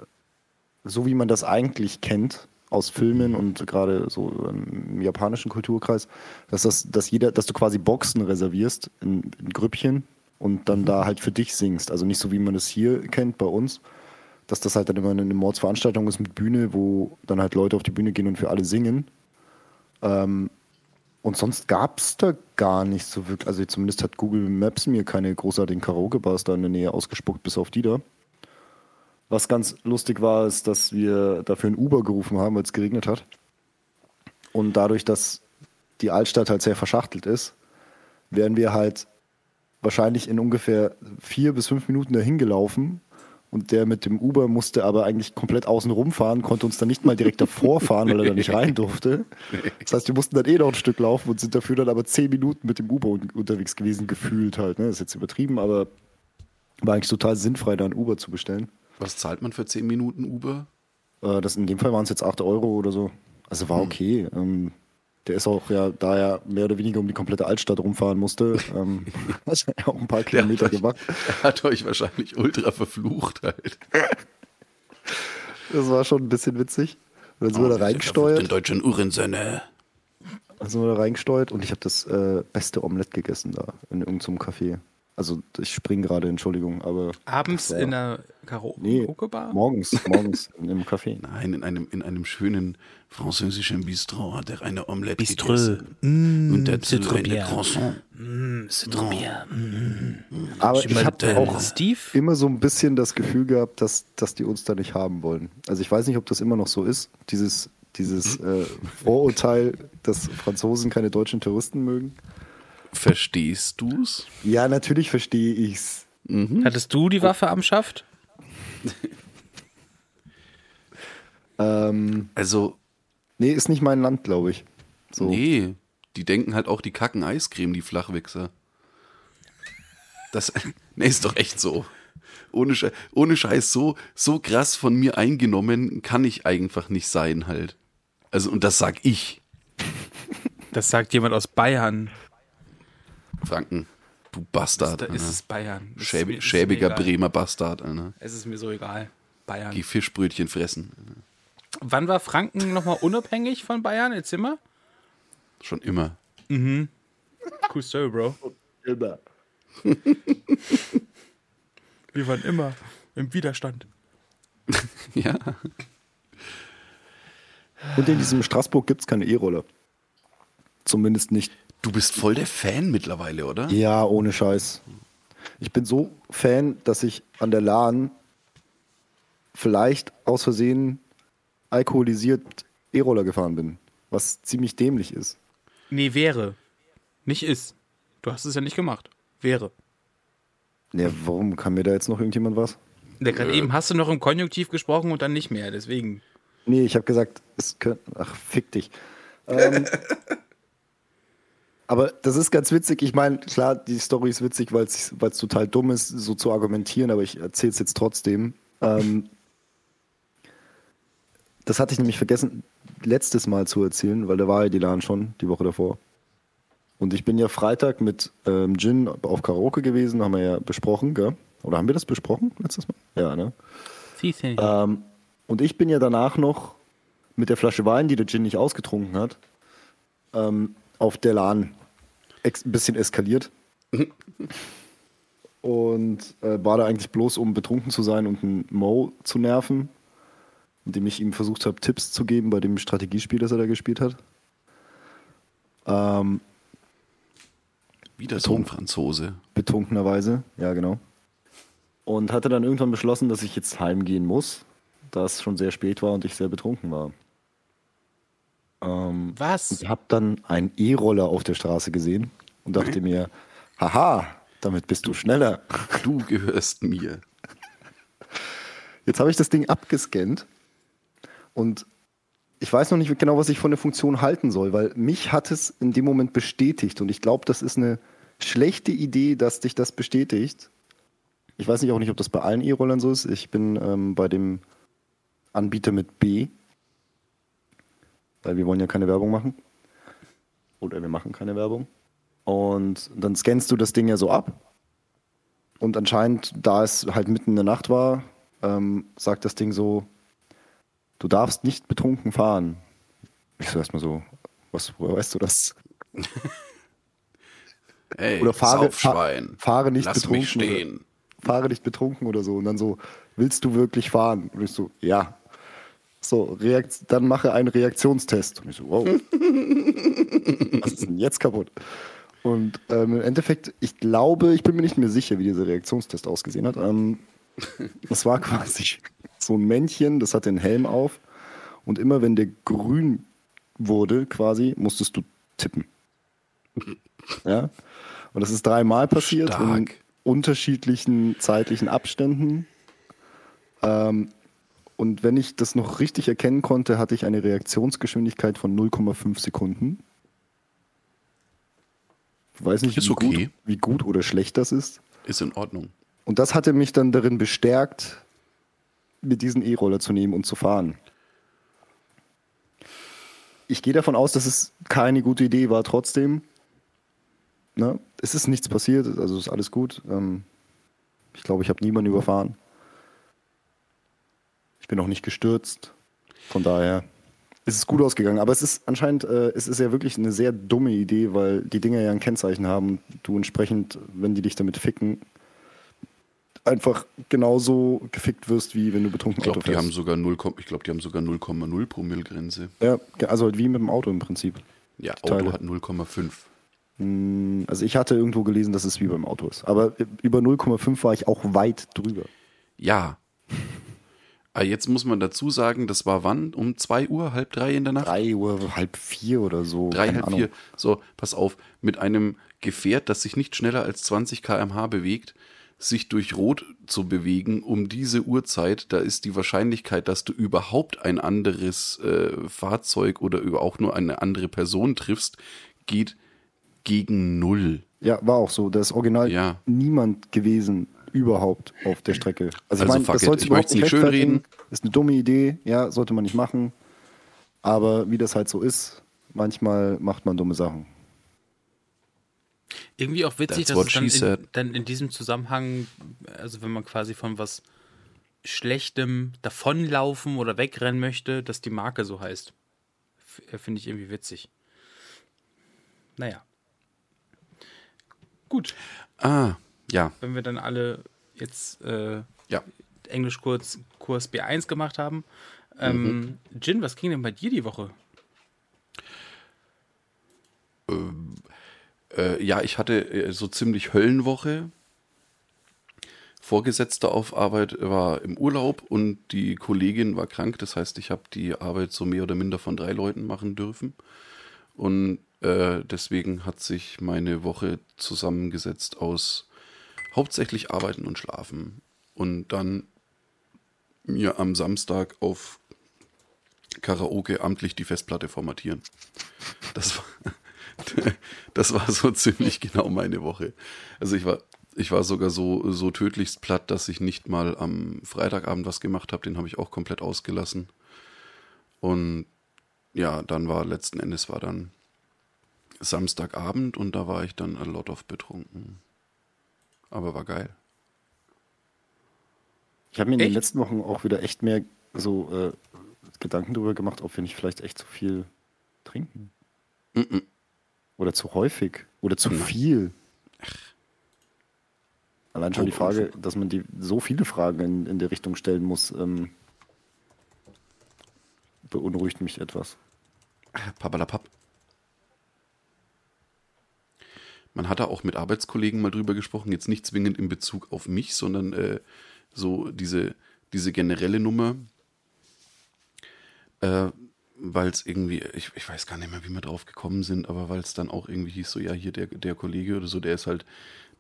so wie man das eigentlich kennt, aus Filmen und gerade so im japanischen Kulturkreis, dass das, dass jeder, dass du quasi Boxen reservierst in, in Grüppchen und dann da halt für dich singst. Also nicht so wie man das hier kennt bei uns, dass das halt dann immer eine Mordsveranstaltung ist mit Bühne, wo dann halt Leute auf die Bühne gehen und für alle singen. Ähm, und sonst gab es da gar nicht so wirklich, also zumindest hat Google Maps mir keine großartigen Karaoke-Bars da in der Nähe ausgespuckt, bis auf die da. Was ganz lustig war, ist, dass wir dafür ein Uber gerufen haben, weil es geregnet hat. Und dadurch, dass die Altstadt halt sehr verschachtelt ist, wären wir halt wahrscheinlich in ungefähr vier bis fünf Minuten dahin gelaufen. Und der mit dem Uber musste aber eigentlich komplett außen rumfahren, konnte uns dann nicht mal direkt davor fahren, weil er da nicht rein durfte. Das heißt, wir mussten dann eh noch ein Stück laufen und sind dafür dann aber zehn Minuten mit dem Uber un unterwegs gewesen, gefühlt halt. Ne? Das ist jetzt übertrieben, aber war eigentlich total sinnfrei, da ein Uber zu bestellen. Was zahlt man für 10 Minuten Uber? Äh, das, in dem Fall waren es jetzt 8 Euro oder so. Also war okay. Ähm, der ist auch ja, da er mehr oder weniger um die komplette Altstadt rumfahren musste, ähm, hat er auch ein paar Kilometer hat euch- gemacht. Der hat euch wahrscheinlich ultra verflucht halt. Das war schon ein bisschen witzig. Und dann sind wir da Den reingesteuert. deutschen Uhrensöhne. Dann sind wir da reingesteuert und ich habe das äh, beste Omelett gegessen da in irgendeinem Café. Also ich spring gerade, Entschuldigung, aber Abends war- in einer Karaoke nee, morgens, morgens in einem Café. Nein, in einem, in einem schönen französischen Bistro hat er eine Omelette Biströ. gegessen. Mm, Und dazu c'est trop eine bien. Croissant. Aber ich habe auch Steve? immer so ein bisschen das Gefühl gehabt, dass, dass die uns da nicht haben wollen. Also ich weiß nicht, ob das immer noch so ist, dieses, dieses äh, Vorurteil, dass Franzosen keine deutschen Touristen mögen. Verstehst du's? Ja, natürlich verstehe ich's. Hattest du die Waffe am Schaft? Ähm, Also, nee, ist nicht mein Land, glaube ich. So. nee, die denken halt auch, die kacken Eiscreme, die Flachwichser. Das, nee, ist doch echt so. Ohne, Sche ohne Scheiß, so, so krass von mir eingenommen kann ich einfach nicht sein halt. Also, und das sag ich, Das sagt jemand aus Bayern. Franken. Du Bastard. Da ist Alter. es Bayern. Das ist Schäb mir- ist schäbiger. Bremer Bastard, Alter. Es ist mir so egal. Bayern. Die Fischbrötchen fressen. Wann war Franken nochmal unabhängig von Bayern? Erzähl mal. Schon immer. Cool Story, Bro. Immer. Wir waren immer im Widerstand. Ja. Und in diesem Straßburg gibt es keine E-Roller. Zumindest nicht. Du bist voll der Fan mittlerweile, oder? Ja, ohne Scheiß. Ich bin so Fan, dass ich an der Lahn vielleicht aus Versehen alkoholisiert E-Roller gefahren bin. Was ziemlich dämlich ist. Nee, wäre. Nicht ist. Du hast es ja nicht gemacht. Wäre. Ja, warum kann mir da jetzt noch irgendjemand was? Der gerade eben hast du noch im Konjunktiv gesprochen und dann nicht mehr. Deswegen. Nee, ich habe gesagt, es könnte. Ach, fick dich. Ähm, aber das ist ganz witzig. Ich meine, klar, die Story ist witzig, weil es total dumm ist, so zu argumentieren, aber ich erzähle es jetzt trotzdem. Ähm, das hatte ich nämlich vergessen, letztes Mal zu erzählen, weil da war ja die LAN schon, die Woche davor. Und ich bin ja Freitag mit ähm, Jin auf Karaoke gewesen, haben wir ja besprochen, gell? Oder haben wir das besprochen letztes Mal? Ja, ne? Ähm, und ich bin ja danach noch mit der Flasche Wein, die der Gin nicht ausgetrunken hat, ähm, auf der LAN ein bisschen eskaliert. und äh, war da eigentlich bloß, um betrunken zu sein und einen Mo zu nerven, indem ich ihm versucht habe, Tipps zu geben bei dem Strategiespiel, das er da gespielt hat. Ähm, Wieder so ein Franzose. betrunkenerweise, ja genau. Und hatte dann irgendwann beschlossen, dass ich jetzt heimgehen muss, da es schon sehr spät war und ich sehr betrunken war. Ähm, Was? ich habe dann einen E-Roller auf der Straße gesehen und dachte mir, haha, damit bist du schneller. Du gehörst mir. Jetzt habe ich das Ding abgescannt und ich weiß noch nicht genau, was ich von der Funktion halten soll, weil mich hat es in dem Moment bestätigt und ich glaube, das ist eine schlechte Idee, dass dich das bestätigt. Ich weiß nicht auch nicht, ob das bei allen E-Rollern so ist. Ich bin ähm, bei dem Anbieter mit B, weil wir wollen ja keine Werbung machen. Oder wir machen keine Werbung. Und dann scannst du das Ding ja so ab. Und anscheinend, da es halt mitten in der Nacht war, ähm, sagt das Ding so, du darfst nicht betrunken fahren. Ich so erstmal so, was, woher weißt du das? Ey, Oder fahre, Saufschwein. fa fahre nicht Lass betrunken. mich stehen. Oder, fahre nicht betrunken oder so. Und dann so, willst du wirklich fahren? Und ich so, ja. So, Reakt dann mache einen Reaktionstest. Und ich so, wow. Was ist denn jetzt kaputt? Und ähm, im Endeffekt, ich glaube, ich bin mir nicht mehr sicher, wie dieser Reaktionstest ausgesehen hat. Ähm, das war quasi so ein Männchen, das hatte einen Helm auf. Und immer wenn der grün wurde, quasi, musstest du tippen. Ja. Und das ist dreimal passiert in Stark. unterschiedlichen zeitlichen Abständen. Ähm, und wenn ich das noch richtig erkennen konnte, hatte ich eine Reaktionsgeschwindigkeit von 0,5 Sekunden. Ich weiß nicht, wie, okay. gut, wie gut oder schlecht das ist. Ist in Ordnung. Und das hatte mich dann darin bestärkt, mit diesen E-Roller zu nehmen und zu fahren. Ich gehe davon aus, dass es keine gute Idee war, trotzdem. Ne? Es ist nichts passiert, also ist alles gut. Ähm, ich glaube, ich habe niemanden überfahren. Ich bin auch nicht gestürzt. Von daher ist es gut ausgegangen. Aber es ist anscheinend, äh, es ist ja wirklich eine sehr dumme Idee, weil die Dinger ja ein Kennzeichen haben du entsprechend, wenn die dich damit ficken, einfach genauso gefickt wirst, wie wenn du betrunken Ich glaube, Auto die fährst. haben sogar 0, ich glaube, die haben sogar 0,0 Promille Grenze. ja, also halt wie mit dem Auto im Prinzip. Ja, Die Teile. Auto hat 0,5. Mm, Also ich hatte irgendwo gelesen, dass es wie beim Auto ist. Aber über 0,5 war ich auch weit drüber. Ja. Aber jetzt muss man dazu sagen, das war wann? Um 2 Uhr, halb drei in der Nacht? Drei Uhr, halb vier oder so. Drei, halb Ahnung. vier. So, pass auf, mit einem Gefährt, das sich nicht schneller als 20 km/h bewegt, sich durch Rot zu bewegen um diese Uhrzeit, da ist die Wahrscheinlichkeit, dass du überhaupt ein anderes äh, Fahrzeug oder über auch nur eine andere Person triffst, geht gegen null. Ja, war auch so. Da ist original Ja. niemand gewesen überhaupt auf der Strecke. Also, Also ich meine, das sollte Ich überhaupt nicht schönreden. rechtfertigen. Ist eine dumme Idee, ja, sollte man nicht machen. Aber wie das halt so ist, manchmal macht man dumme Sachen. Irgendwie auch witzig, That's dass es dann in, dann in diesem Zusammenhang, also wenn man quasi von was Schlechtem davonlaufen oder wegrennen möchte, dass die Marke so heißt. Äh, Finde ich irgendwie witzig. Naja. Gut, Ah, ja, wenn wir dann alle jetzt äh, ja. Englischkurs Kurs B1 gemacht haben. Ähm, Jin, was ging denn bei dir die Woche? Äh, ja, ich hatte äh, so ziemlich Höllenwoche. Vorgesetzter auf Arbeit war im Urlaub und die Kollegin war krank. Das heißt, ich habe die Arbeit so mehr oder minder von drei Leuten machen dürfen. Und äh, deswegen hat sich meine Woche zusammengesetzt aus hauptsächlich Arbeiten und Schlafen. Und dann mir am Samstag auf Karaoke amtlich die Festplatte formatieren. Das war, das war so ziemlich genau meine Woche. Also ich war, ich war sogar so, so tödlichst platt, dass ich nicht mal am Freitagabend was gemacht habe. Den habe ich auch komplett ausgelassen. Und ja, dann war letzten Endes war dann Samstagabend und da war ich dann a lot of betrunken. Aber war geil. Ich habe mir in den letzten Wochen auch wieder echt mehr so äh, Gedanken darüber gemacht, ob wir nicht vielleicht echt zu viel trinken. Mhm. Oder zu häufig. Oder zu Nein. viel. Allein schon die Oh, Frage, dass man die so viele Fragen in, in der Richtung stellen muss, ähm, beunruhigt mich etwas. Papalapap. Man hat da auch mit Arbeitskollegen mal drüber gesprochen, jetzt nicht zwingend in Bezug auf mich, sondern äh, so diese, diese generelle Nummer, äh, weil es irgendwie, ich, ich weiß gar nicht mehr, wie wir drauf gekommen sind, aber weil es dann auch irgendwie hieß, so ja, hier der, der Kollege oder so, der ist halt,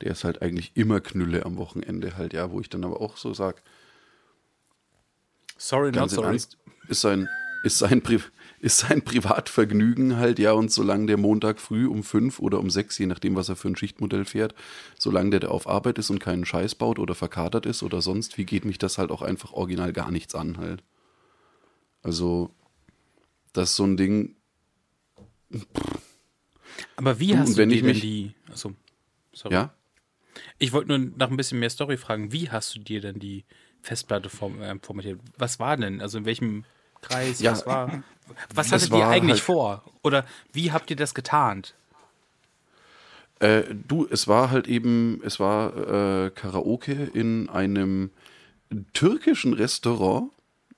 der ist halt eigentlich immer Knülle am Wochenende halt, ja, wo ich dann aber auch so sag, Sorry, not ganz im sorry. Ernst, ist sein, ist sein, Pri ist sein Privatvergnügen halt, ja, und solange der Montag früh um fünf oder um sechs, je nachdem, was er für ein Schichtmodell fährt, solange der da auf Arbeit ist und keinen Scheiß baut oder verkatert ist oder sonst, wie geht mich das halt auch einfach original gar nichts an halt. Also, das ist so ein Ding, Aber wie Du, hast du dir ich denn die. Achso, sorry. ja, Ich wollte nur nach ein bisschen mehr Story fragen. Wie hast du dir denn die Festplatte form, äh, formatiert? Was war denn? Also in welchem Kreis? Ja, was war? Was hattet ihr eigentlich halt- vor? Oder wie habt ihr das getarnt? Äh, du, es war halt eben, es war äh, Karaoke in einem türkischen Restaurant,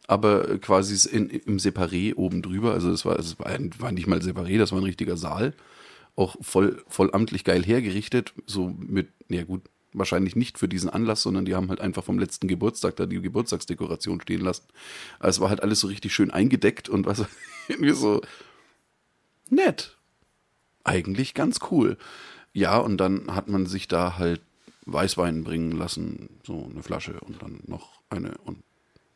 aber quasi in, im Separé oben drüber. Also es war, es war, war nicht mal Separé, das war ein richtiger Saal. Auch voll, voll amtlich geil hergerichtet. So mit, ja gut, wahrscheinlich nicht für diesen Anlass, sondern die haben halt einfach vom letzten Geburtstag da die Geburtstagsdekoration stehen lassen. Aber es war halt alles so richtig schön eingedeckt und was irgendwie so nett eigentlich ganz cool. Ja, und dann hat man sich da halt Weißwein bringen lassen, so eine Flasche und dann noch eine und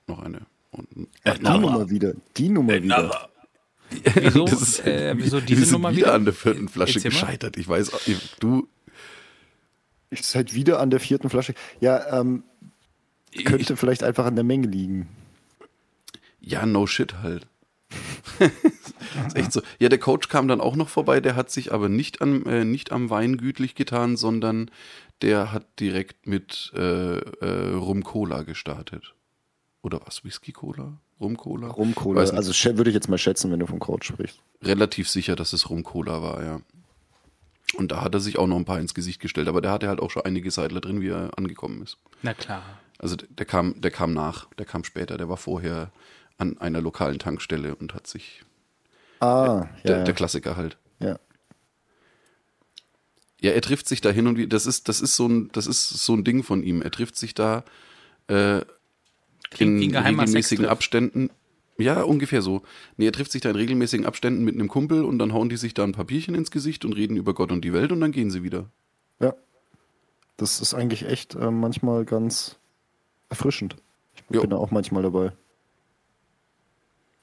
noch eine und Die Nummer wieder. Die Nummer wieder. Wieso, Das ist- äh, wieso wir diese sind Nummer wieder wieder? an der vierten Flasche gescheitert. Ich weiß, auch- du Ist halt wieder an der vierten Flasche. Ja, ähm, könnte vielleicht einfach an der Menge liegen. Ja, no shit halt. ist echt so. Ja, der Coach kam dann auch noch vorbei, der hat sich aber nicht, am, äh, nicht am Wein gütlich getan, sondern der hat direkt mit äh, äh, Rum-Cola gestartet. Oder was? Whisky-Cola? Rum-Cola? Rum-Cola. Weiß nicht. Also schä- würde ich jetzt mal schätzen, wenn du vom Coach sprichst. relativ sicher, dass es Rum-Cola war, ja. Und da hat er sich auch noch ein paar ins Gesicht gestellt, aber der hatte halt auch schon einige Seidler drin, wie er angekommen ist. Na klar. Also der, der kam, der kam nach, der kam später, der war vorher an einer lokalen Tankstelle und hat sich Ah, der, ja. der Klassiker halt. ja. Ja, er trifft sich da hin und wie, das ist, das ist so ein, das ist so ein Ding von ihm. Er trifft sich da äh, in regelmäßigen. Abständen. Ja, ungefähr so. Nee, er trifft sich da in regelmäßigen Abständen mit einem Kumpel und dann hauen die sich da ein Papierchen ins Gesicht und reden über Gott und die Welt und dann gehen sie wieder. Ja. Das ist eigentlich echt äh, manchmal ganz erfrischend. Ich Jo. bin da auch manchmal dabei.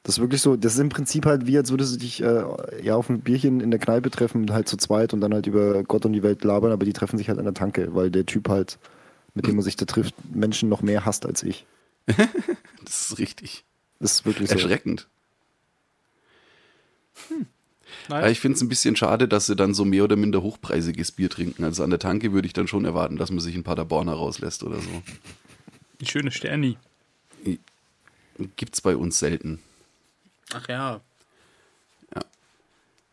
Das ist wirklich so, das ist im Prinzip halt wie, als würdest du dich äh, ja auf ein Bierchen in der Kneipe treffen, halt zu zweit und dann halt über Gott und die Welt labern, aber die treffen sich halt an der Tanke, weil der Typ halt, mit dem man sich da trifft, Menschen noch mehr hasst als ich. Das ist richtig Das ist wirklich so. erschreckend. Ja, Nice. ich finde es ein bisschen schade, dass sie dann so mehr oder minder hochpreisiges Bier trinken. Also an der Tanke würde ich dann schon erwarten, dass man sich ein Paderborner rauslässt oder so. Ein schönes Sterni. Gibt's bei uns selten. Ach ja,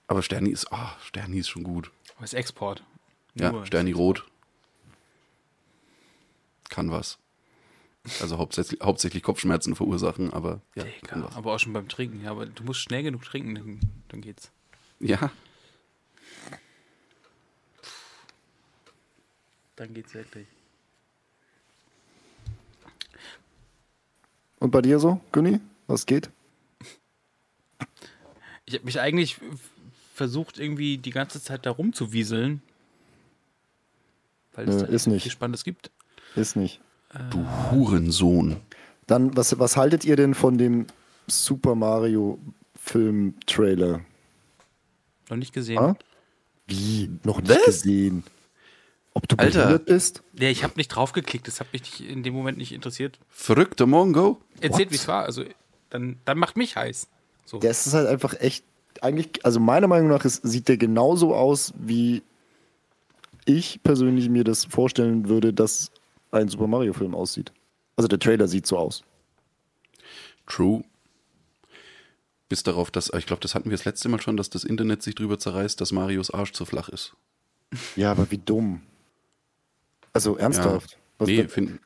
Aber Sterni ist, ah, Sterni ist schon gut. aber ist Export. Ja, Nur- Sterni rot. Kann was. Also hauptsächlich, hauptsächlich Kopfschmerzen verursachen, aber ja, Digga, aber auch schon beim Trinken. Ja, aber du musst schnell genug trinken, dann, dann geht's. Ja, Dann geht's wirklich. Und bei dir so, Günni? Was geht? Ich habe mich eigentlich versucht, irgendwie die ganze Zeit da rumzuwieseln. Weil es Nö, da ist nicht. viel Spannendes gibt. Ist nicht. Du Hurensohn. Dann, was, was haltet ihr denn von dem Super Mario Film-Trailer? Noch nicht gesehen. Ah? Wie? Noch nicht Was? gesehen. Ob du Alter. behindert bist? Ja, ich habe nicht draufgeklickt. Das hat mich nicht, in dem Moment nicht interessiert. Verrückter Mongo. Erzählt, wie es war. Also, dann, dann macht mich heiß. So. Das ist halt einfach echt, eigentlich, also meiner Meinung nach ist, sieht der genauso aus, wie ich persönlich mir das vorstellen würde, dass ein Super Mario-Film aussieht. Also der Trailer sieht so aus. True. Bis darauf, dass, ich glaube, das hatten wir das letzte Mal schon, dass das Internet sich drüber zerreißt, dass Marios Arsch zu flach ist. Ja, aber wie dumm. Also ernsthaft. Was nee, da- find,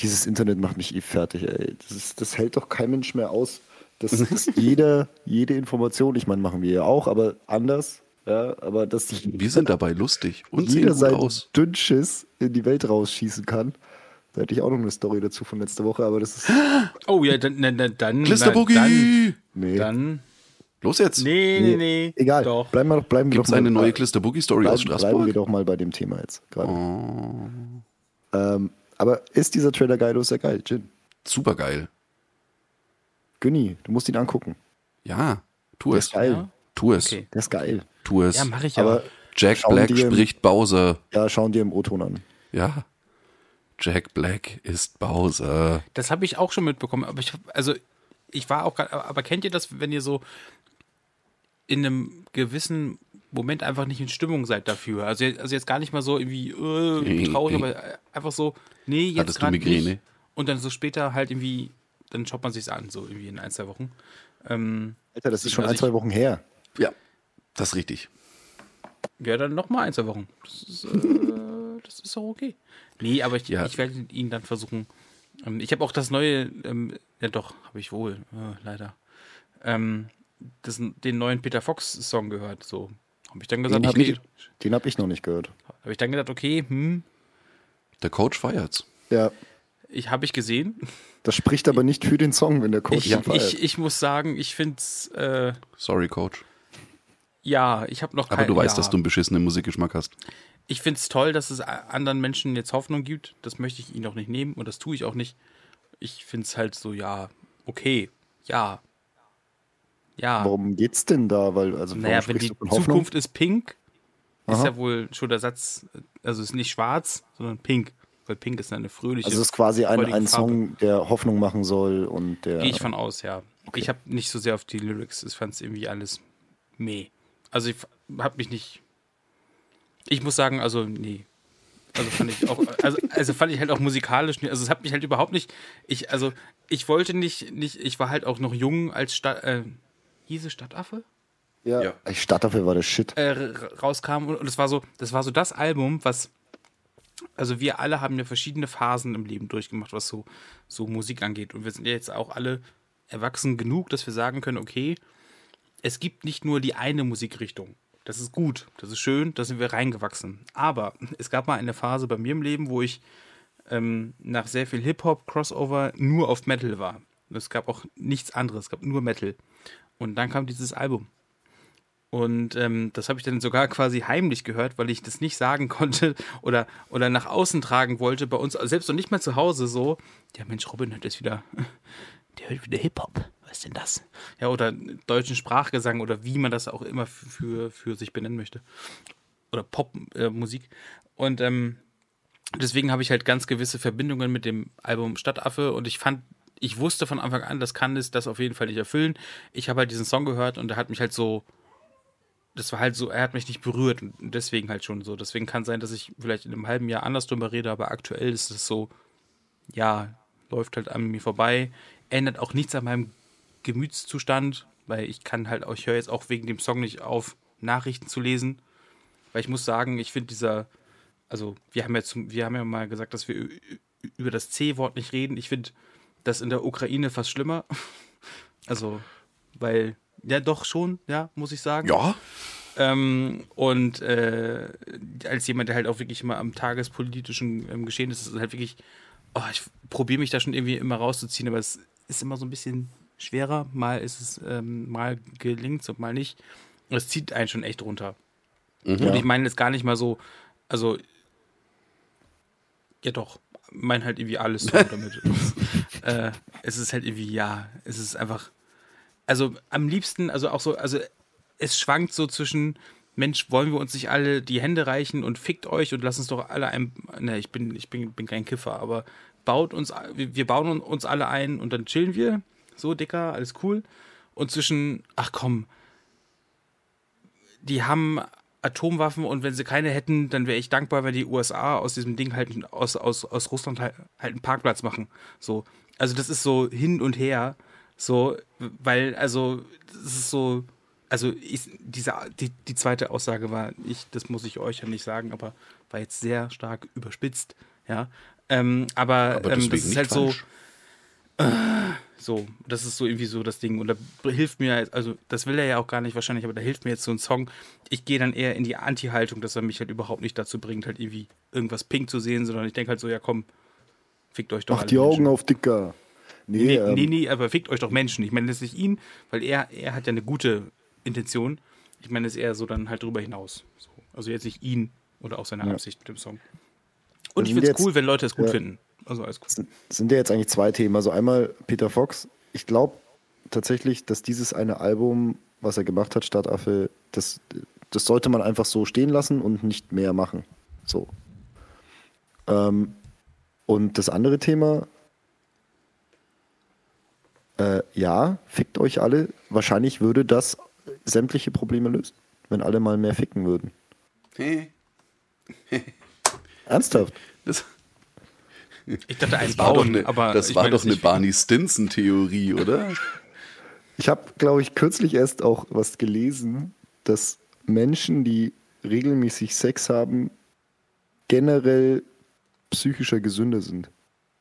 Dieses Internet macht mich eh fertig, ey. Das, ist, das hält doch kein Mensch mehr aus. dass, dass jeder, jede Information, ich meine, machen wir ja auch, aber anders, ja, aber dass wir sind dabei lustig und sehen jeder gut seinen aus. Dünnschiss in die Welt rausschießen kann. Da hätte ich auch noch eine Story dazu von letzter Woche, aber das ist. Oh ja, dann, dann, dann, dann, Klisterboogie! dann, Nee. dann, Los jetzt! nee, nee, nee. Egal. Doch. Bleiben wir doch, bleiben wir Gibt's doch mal eine neue bei- Klisterboogie-Story aus bleiben, bleiben wir Straßburg? doch mal bei dem Thema jetzt gerade. Oh, Ähm, aber ist dieser Trailer geil oder ist er geil? Jin. super geil. Günni, du musst ihn angucken. Ja, tu Der es. ist geil. Ja? Tu es. Okay. Der ist geil. Tu es. Ja, mache ich ja. Aber Jack Black dir- spricht Bowser. ja, schauen dir im O-Ton an. Ja. Jack Black ist Bowser. Das habe ich auch schon mitbekommen. Aber ich, also, ich war auch gerade, aber kennt ihr das, wenn ihr so in einem gewissen Moment einfach nicht in Stimmung seid dafür? Also, also jetzt gar nicht mal so irgendwie äh, traurig, aber einfach so, nee, jetzt gerade Migräne? nicht. Und dann so später halt irgendwie, dann schaut man sich's an, so irgendwie in ein, zwei Wochen. Ähm, Alter, das ist schon Also ein, zwei Wochen her. Ja, das ist richtig. ja, dann noch mal ein, zwei Wochen. Das ist, äh, das ist auch okay. Nee, aber ich, Ja. ich werde ihn dann versuchen. Ähm, ich habe auch das neue, ähm, ja doch, habe ich wohl, äh, leider. Ähm, das, den neuen Peter Fox-Song gehört. So habe ich dann gesagt, Den habe okay, ich, den hab ich noch nicht gehört. habe ich dann gedacht, okay, hm, Der Coach feiert's. Ja, ich habe ich gesehen. das spricht aber nicht für den Song, wenn der Coach Ich, ihn feiert. ich, ich muss sagen, ich finde es, äh, Sorry, Coach. Ja, ich habe noch Aber kein- du weißt, ja. dass du einen beschissenen Musikgeschmack hast. Ich finde es toll, dass es anderen Menschen jetzt Hoffnung gibt. Das möchte ich ihnen auch nicht nehmen und das tue ich auch nicht. Ich finde es halt so, ja, okay, ja. Ja. Warum geht's denn da? Weil, also, naja, wenn die? Zukunft ist pink, ist Aha. ja wohl schon der Satz, also ist nicht schwarz, sondern pink. Weil pink ist eine fröhliche. Also es ist quasi ein, ein. Song, der Hoffnung machen soll und der. Gehe ich von aus, ja. Ich habe nicht so sehr auf die Lyrics, ich fand es irgendwie alles meh. Also ich habe mich nicht. Ich muss sagen, also nee. Also fand ich auch, also, also fand ich halt auch musikalisch, nicht- also es hat mich halt überhaupt nicht, ich, also ich wollte nicht, nicht, ich war halt auch noch jung als Stadt, äh, hieß es Stadtaffe? ja, Ja. Ich Stadt dafür war das Shit. äh, rauskam und, und es war so, das war so das Album, was also wir alle haben ja verschiedene Phasen im Leben durchgemacht, was so so Musik angeht und wir sind ja jetzt auch alle erwachsen genug, dass wir sagen können, okay, es gibt nicht nur die eine Musikrichtung. Das ist gut, das ist schön, da sind wir reingewachsen. Aber es gab mal eine Phase bei mir im Leben, wo ich ähm, nach sehr viel Hip-Hop, Crossover nur auf Metal war. Es gab auch nichts anderes, es gab nur Metal. Und dann kam dieses Album. Und ähm, das habe ich dann sogar quasi heimlich gehört, weil ich das nicht sagen konnte oder, oder nach außen tragen wollte bei uns, selbst noch nicht mal zu Hause so. Ja, Mensch, Robin hört jetzt wieder, der hört wieder Hip-Hop. Was ist denn das? Ja, oder deutschen Sprachgesang oder wie man das auch immer für, für sich benennen möchte. Oder Popmusik. Äh, und ähm, deswegen habe ich halt ganz gewisse Verbindungen mit dem Album Stadtaffe und ich fand, ich wusste von Anfang an, das kann es das auf jeden Fall nicht erfüllen. Ich habe halt diesen Song gehört und er hat mich halt so, das war halt so, er hat mich nicht berührt und deswegen halt schon so. Deswegen kann sein, dass ich vielleicht in einem halben Jahr anders drüber rede, aber aktuell ist es so, ja, läuft halt an mir vorbei, ändert auch nichts an meinem Gemütszustand, weil ich kann halt, ich höre jetzt auch wegen dem Song nicht auf, Nachrichten zu lesen, weil ich muss sagen, ich finde dieser also wir haben ja, zum, wir haben ja mal gesagt, dass wir über das C-Wort nicht reden. Ich finde das in der Ukraine fast schlimmer. Also, weil, ja, doch schon, ja, muss ich sagen. Ja. Ähm, und äh, als jemand, der halt auch wirklich immer am tagespolitischen ähm, Geschehen ist, ist es halt wirklich, oh, ich probiere mich da schon irgendwie immer rauszuziehen, aber es ist immer so ein bisschen schwerer. Mal ist es, ähm, mal gelingt es und mal nicht. Und es zieht einen schon echt runter. Mhm. Und ich meine jetzt gar nicht mal so, also ja, doch. Mein halt irgendwie alles so damit. äh, es ist halt irgendwie, ja, es ist einfach. Also am liebsten, also auch so, also es schwankt so zwischen, Mensch, wollen wir uns nicht alle die Hände reichen und fickt euch und lasst uns doch alle ein. Ne, ich bin, ich bin, bin kein Kiffer, aber baut uns, wir bauen uns alle ein und dann chillen wir. So, dicker, alles cool. Und zwischen, ach komm, die haben Atomwaffen und wenn sie keine hätten, dann wäre ich dankbar, wenn die USA aus diesem Ding halt aus, aus, aus Russland halt, halt einen Parkplatz machen. So. Also das ist so hin und her. So, weil, also, das ist so, also ich, diese, die, die zweite Aussage war, ich, das muss ich euch ja nicht sagen, aber war jetzt sehr stark überspitzt, ja. Ähm, aber, aber ähm, das ist halt falsch. so. Äh, so, das ist so irgendwie so das Ding. Und da hilft mir, also das will er ja auch gar nicht wahrscheinlich, aber da hilft mir jetzt so ein Song. Ich gehe dann eher in die Anti-Haltung, dass er mich halt überhaupt nicht dazu bringt, halt irgendwie irgendwas pink zu sehen, sondern ich denke halt so, ja komm, fickt euch doch. Mach die Augen Menschen. auf dicker. Nee, nee, ähm, nee, nee, aber fickt euch doch Menschen. Ich meine, das ist nicht ihn, weil er, er hat ja eine gute Intention. Ich meine, es ist eher so dann halt drüber hinaus. So. Also jetzt nicht ihn oder auch seine ja. Absicht mit dem Song. Und ich finde es cool, wenn Leute es gut ja. finden. Also alles gut. Sind ja jetzt eigentlich zwei Themen. Also einmal Peter Fox. Ich glaube tatsächlich, dass dieses eine Album, was er gemacht hat, Stadtaffe, das, das sollte man einfach so stehen lassen und nicht mehr machen. So. Ähm, und das andere Thema, äh, ja, fickt euch alle. Wahrscheinlich würde das sämtliche Probleme lösen, wenn alle mal mehr ficken würden. Ernsthaft? Das, ich dachte, ein das war doch eine, aber das war doch eine Barney Stinson-Theorie, oder? Ich habe, glaube ich, kürzlich erst auch was gelesen, dass Menschen, die regelmäßig Sex haben, generell psychischer gesünder sind.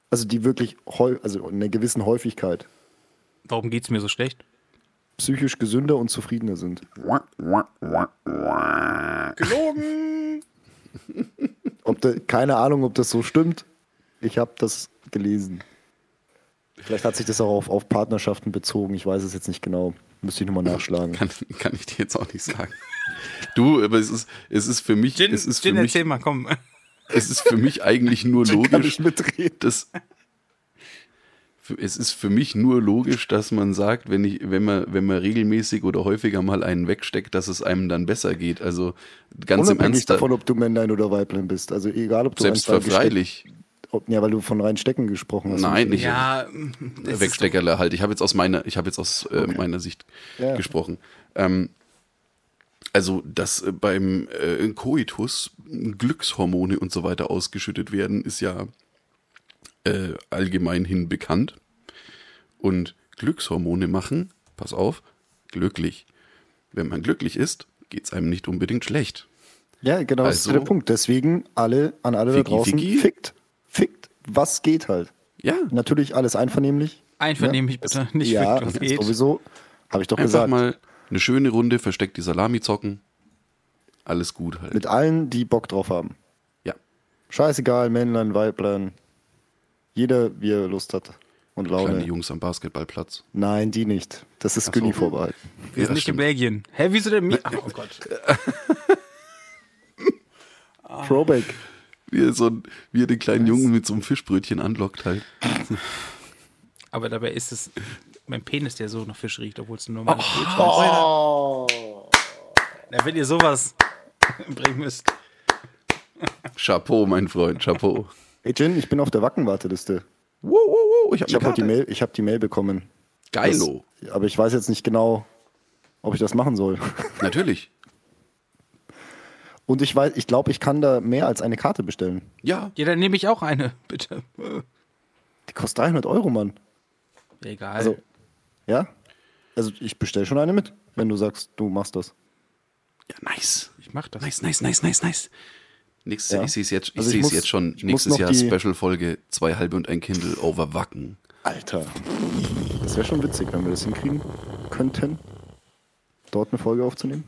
Also die wirklich, also in einer gewissen Häufigkeit. Warum geht es mir so schlecht? Psychisch gesünder und zufriedener sind. Gelogen! Ob da, keine Ahnung, ob das so stimmt. Ich habe das gelesen. Vielleicht hat sich das auch auf, auf Partnerschaften bezogen. Ich weiß es jetzt nicht genau. Müsste ich nochmal nachschlagen. Kann, kann, ich dir jetzt auch nicht sagen. Du, aber es ist, es ist für mich. Gin, es ist Gin, für mich, erzähl mal, komm. Es ist für mich eigentlich nur Gin logisch. Kann ich mitreden. Dass, es ist für mich nur logisch, dass man sagt, wenn, ich, wenn, man, wenn man regelmäßig oder häufiger mal einen wegsteckt, dass es einem dann besser geht. Also ganz Unabhängig im Ernst. davon, ob du Männlein oder Weiblein bist. Also egal, ob du Selbstverfreilich. Ja, weil du von reinstecken gesprochen hast. Nein, nicht. Ja, Wegsteckerle halt. Ich habe jetzt aus meiner, ich habe jetzt aus äh, okay. meiner Sicht ja. gesprochen. Ähm, also, dass äh, beim äh, Koitus Glückshormone und so weiter ausgeschüttet werden, ist ja äh, allgemeinhin bekannt. Und Glückshormone machen, pass auf, glücklich. Wenn man glücklich ist, geht es einem nicht unbedingt schlecht. Ja, genau, also, das ist also der Punkt. Deswegen alle an alle Fiki, da draußen Fiki. fickt fickt, was geht halt. Ja. Natürlich alles einvernehmlich. Einvernehmlich ja, bitte, nicht ja, fickt, was geht. sowieso. Habe ich doch Einfach gesagt. mal eine schöne Runde versteckt die Salami zocken. Alles gut halt. Mit allen, die Bock drauf haben. ja. Scheißegal, Männlein, Weiblein. Jeder, wie er Lust hat und Kleine Laune. Jungs am Basketballplatz. Nein, die nicht. Das ist Ach so. Günni vorbehalten. Wir sind Ja, nicht stimmt. in Belgien. Hä, wieso denn mir? Oh Gott. Throwback. Wie er, so ein, wie er den kleinen Jungen mit so einem Fischbrötchen anlockt halt. Aber dabei ist es mein Penis, der so nach Fisch riecht, obwohl es ein normales Oh. Ist. Oh. Na, wenn ihr sowas bringen müsst. Chapeau, mein Freund, Chapeau. Hey Jin, ich bin auf der Wackenwarteliste. Wow, wow, wow, ich hab habe eine die. Mail, ich habe die Mail bekommen. Geilo. Das, aber ich weiß jetzt nicht genau, ob ich das machen soll. Natürlich. Und ich weiß, ich glaube, ich kann da mehr als eine Karte bestellen. Ja. Ja, dann nehme ich auch eine, bitte. Die kostet 300 Euro, Mann. Egal. Also, ja? Also ich bestelle schon eine mit, wenn du sagst, du machst das. Ja, nice. ich mach das. Nice, nice, nice, nice, nice. Nächstes, Ja. Ich sehe es jetzt, ich Also ich muss- jetzt schon. Nächstes Jahr Special-Folge, zwei halbe und ein Kindle over Wacken. Alter. Das wäre schon witzig, wenn wir das hinkriegen könnten, dort eine Folge aufzunehmen.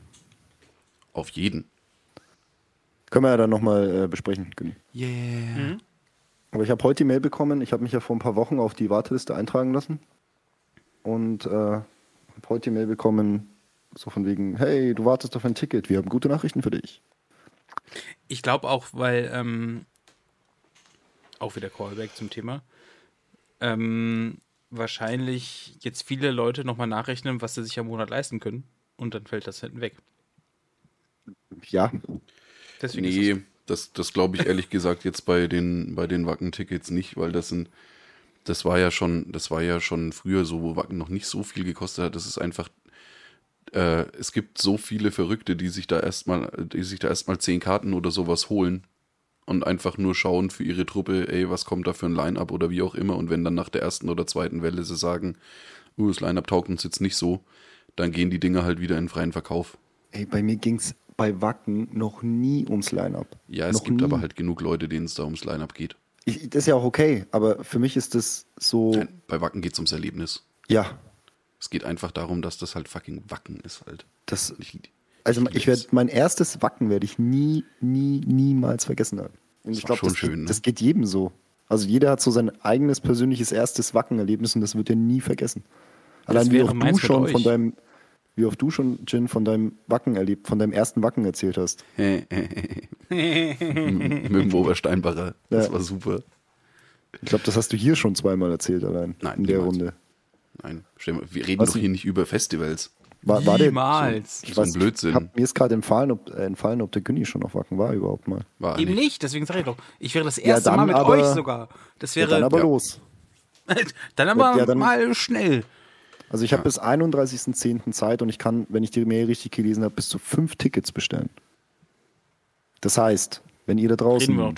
Auf jeden. Können wir ja dann nochmal äh, besprechen. Günni. Yeah. Aber ich habe heute die Mail bekommen. Ich habe mich ja vor ein paar Wochen auf die Warteliste eintragen lassen. Und äh, habe heute die Mail bekommen, so von wegen, hey, du wartest auf ein Ticket, wir haben gute Nachrichten für dich. Ich glaube auch, weil, ähm, auch wieder Callback zum Thema, ähm, wahrscheinlich jetzt viele Leute nochmal nachrechnen, was sie sich am Monat leisten können. Und dann fällt das hinten weg. Ja, Deswegen Nee, das, das glaube ich ehrlich gesagt jetzt bei den, bei den Wacken-Tickets nicht, weil das sind, das war ja schon, das war ja schon früher so, wo Wacken noch nicht so viel gekostet hat. Das ist einfach, äh, es gibt so viele Verrückte, die sich da erstmal, die sich da erstmal zehn Karten oder sowas holen und einfach nur schauen für ihre Truppe, ey, was kommt da für ein Line-Up oder wie auch immer. Und wenn dann nach der ersten oder zweiten Welle sie sagen, uh, das Line-Up taugt uns jetzt nicht so, dann gehen die Dinger halt wieder in freien Verkauf. ey, bei mir ging es bei Wacken noch nie ums Line-Up. Ja, es noch gibt nie. aber halt genug Leute, denen es da ums Line-Up geht. Ich, das ist ja auch okay, aber für mich ist das so, Nein, bei Wacken geht es ums Erlebnis. ja, Es geht einfach darum, dass das halt fucking Wacken ist halt. das, Ich, also ich werde, mein erstes Wacken werde ich nie, nie, niemals vergessen haben. Und ich glaube, schon das, schön, geht- ne? das geht jedem so. Also jeder hat so sein eigenes persönliches erstes Wacken-Erlebnis und das wird er nie vergessen. Allein wie oft du schon euch. von deinem, wie oft du schon, Jin, von deinem Wacken erlebt, von deinem ersten Wacken erzählt hast. mit dem Obersteinbacher. Das Ja. war super. Ich glaube, das hast du hier schon zweimal erzählt allein Nein, in der niemals. Runde. Nein, wir reden Was doch hier nicht über Festivals. War, war der, Niemals. Ich So ein weiß, Blödsinn. Hab, mir ist gerade entfallen ob, äh, entfallen, ob der Günni schon auf Wacken war überhaupt mal. War Eben nicht. nicht, deswegen sage ich doch. Ich wäre das Ja, erste dann Mal mit aber- euch sogar. Das Ja, wäre dann aber ja. los. dann aber Ja, dann- mal schnell. Also ich habe bis 31.10. Zeit und ich kann, wenn ich die Mail richtig gelesen habe, bis zu fünf Tickets bestellen. Das heißt, wenn ihr da draußen noch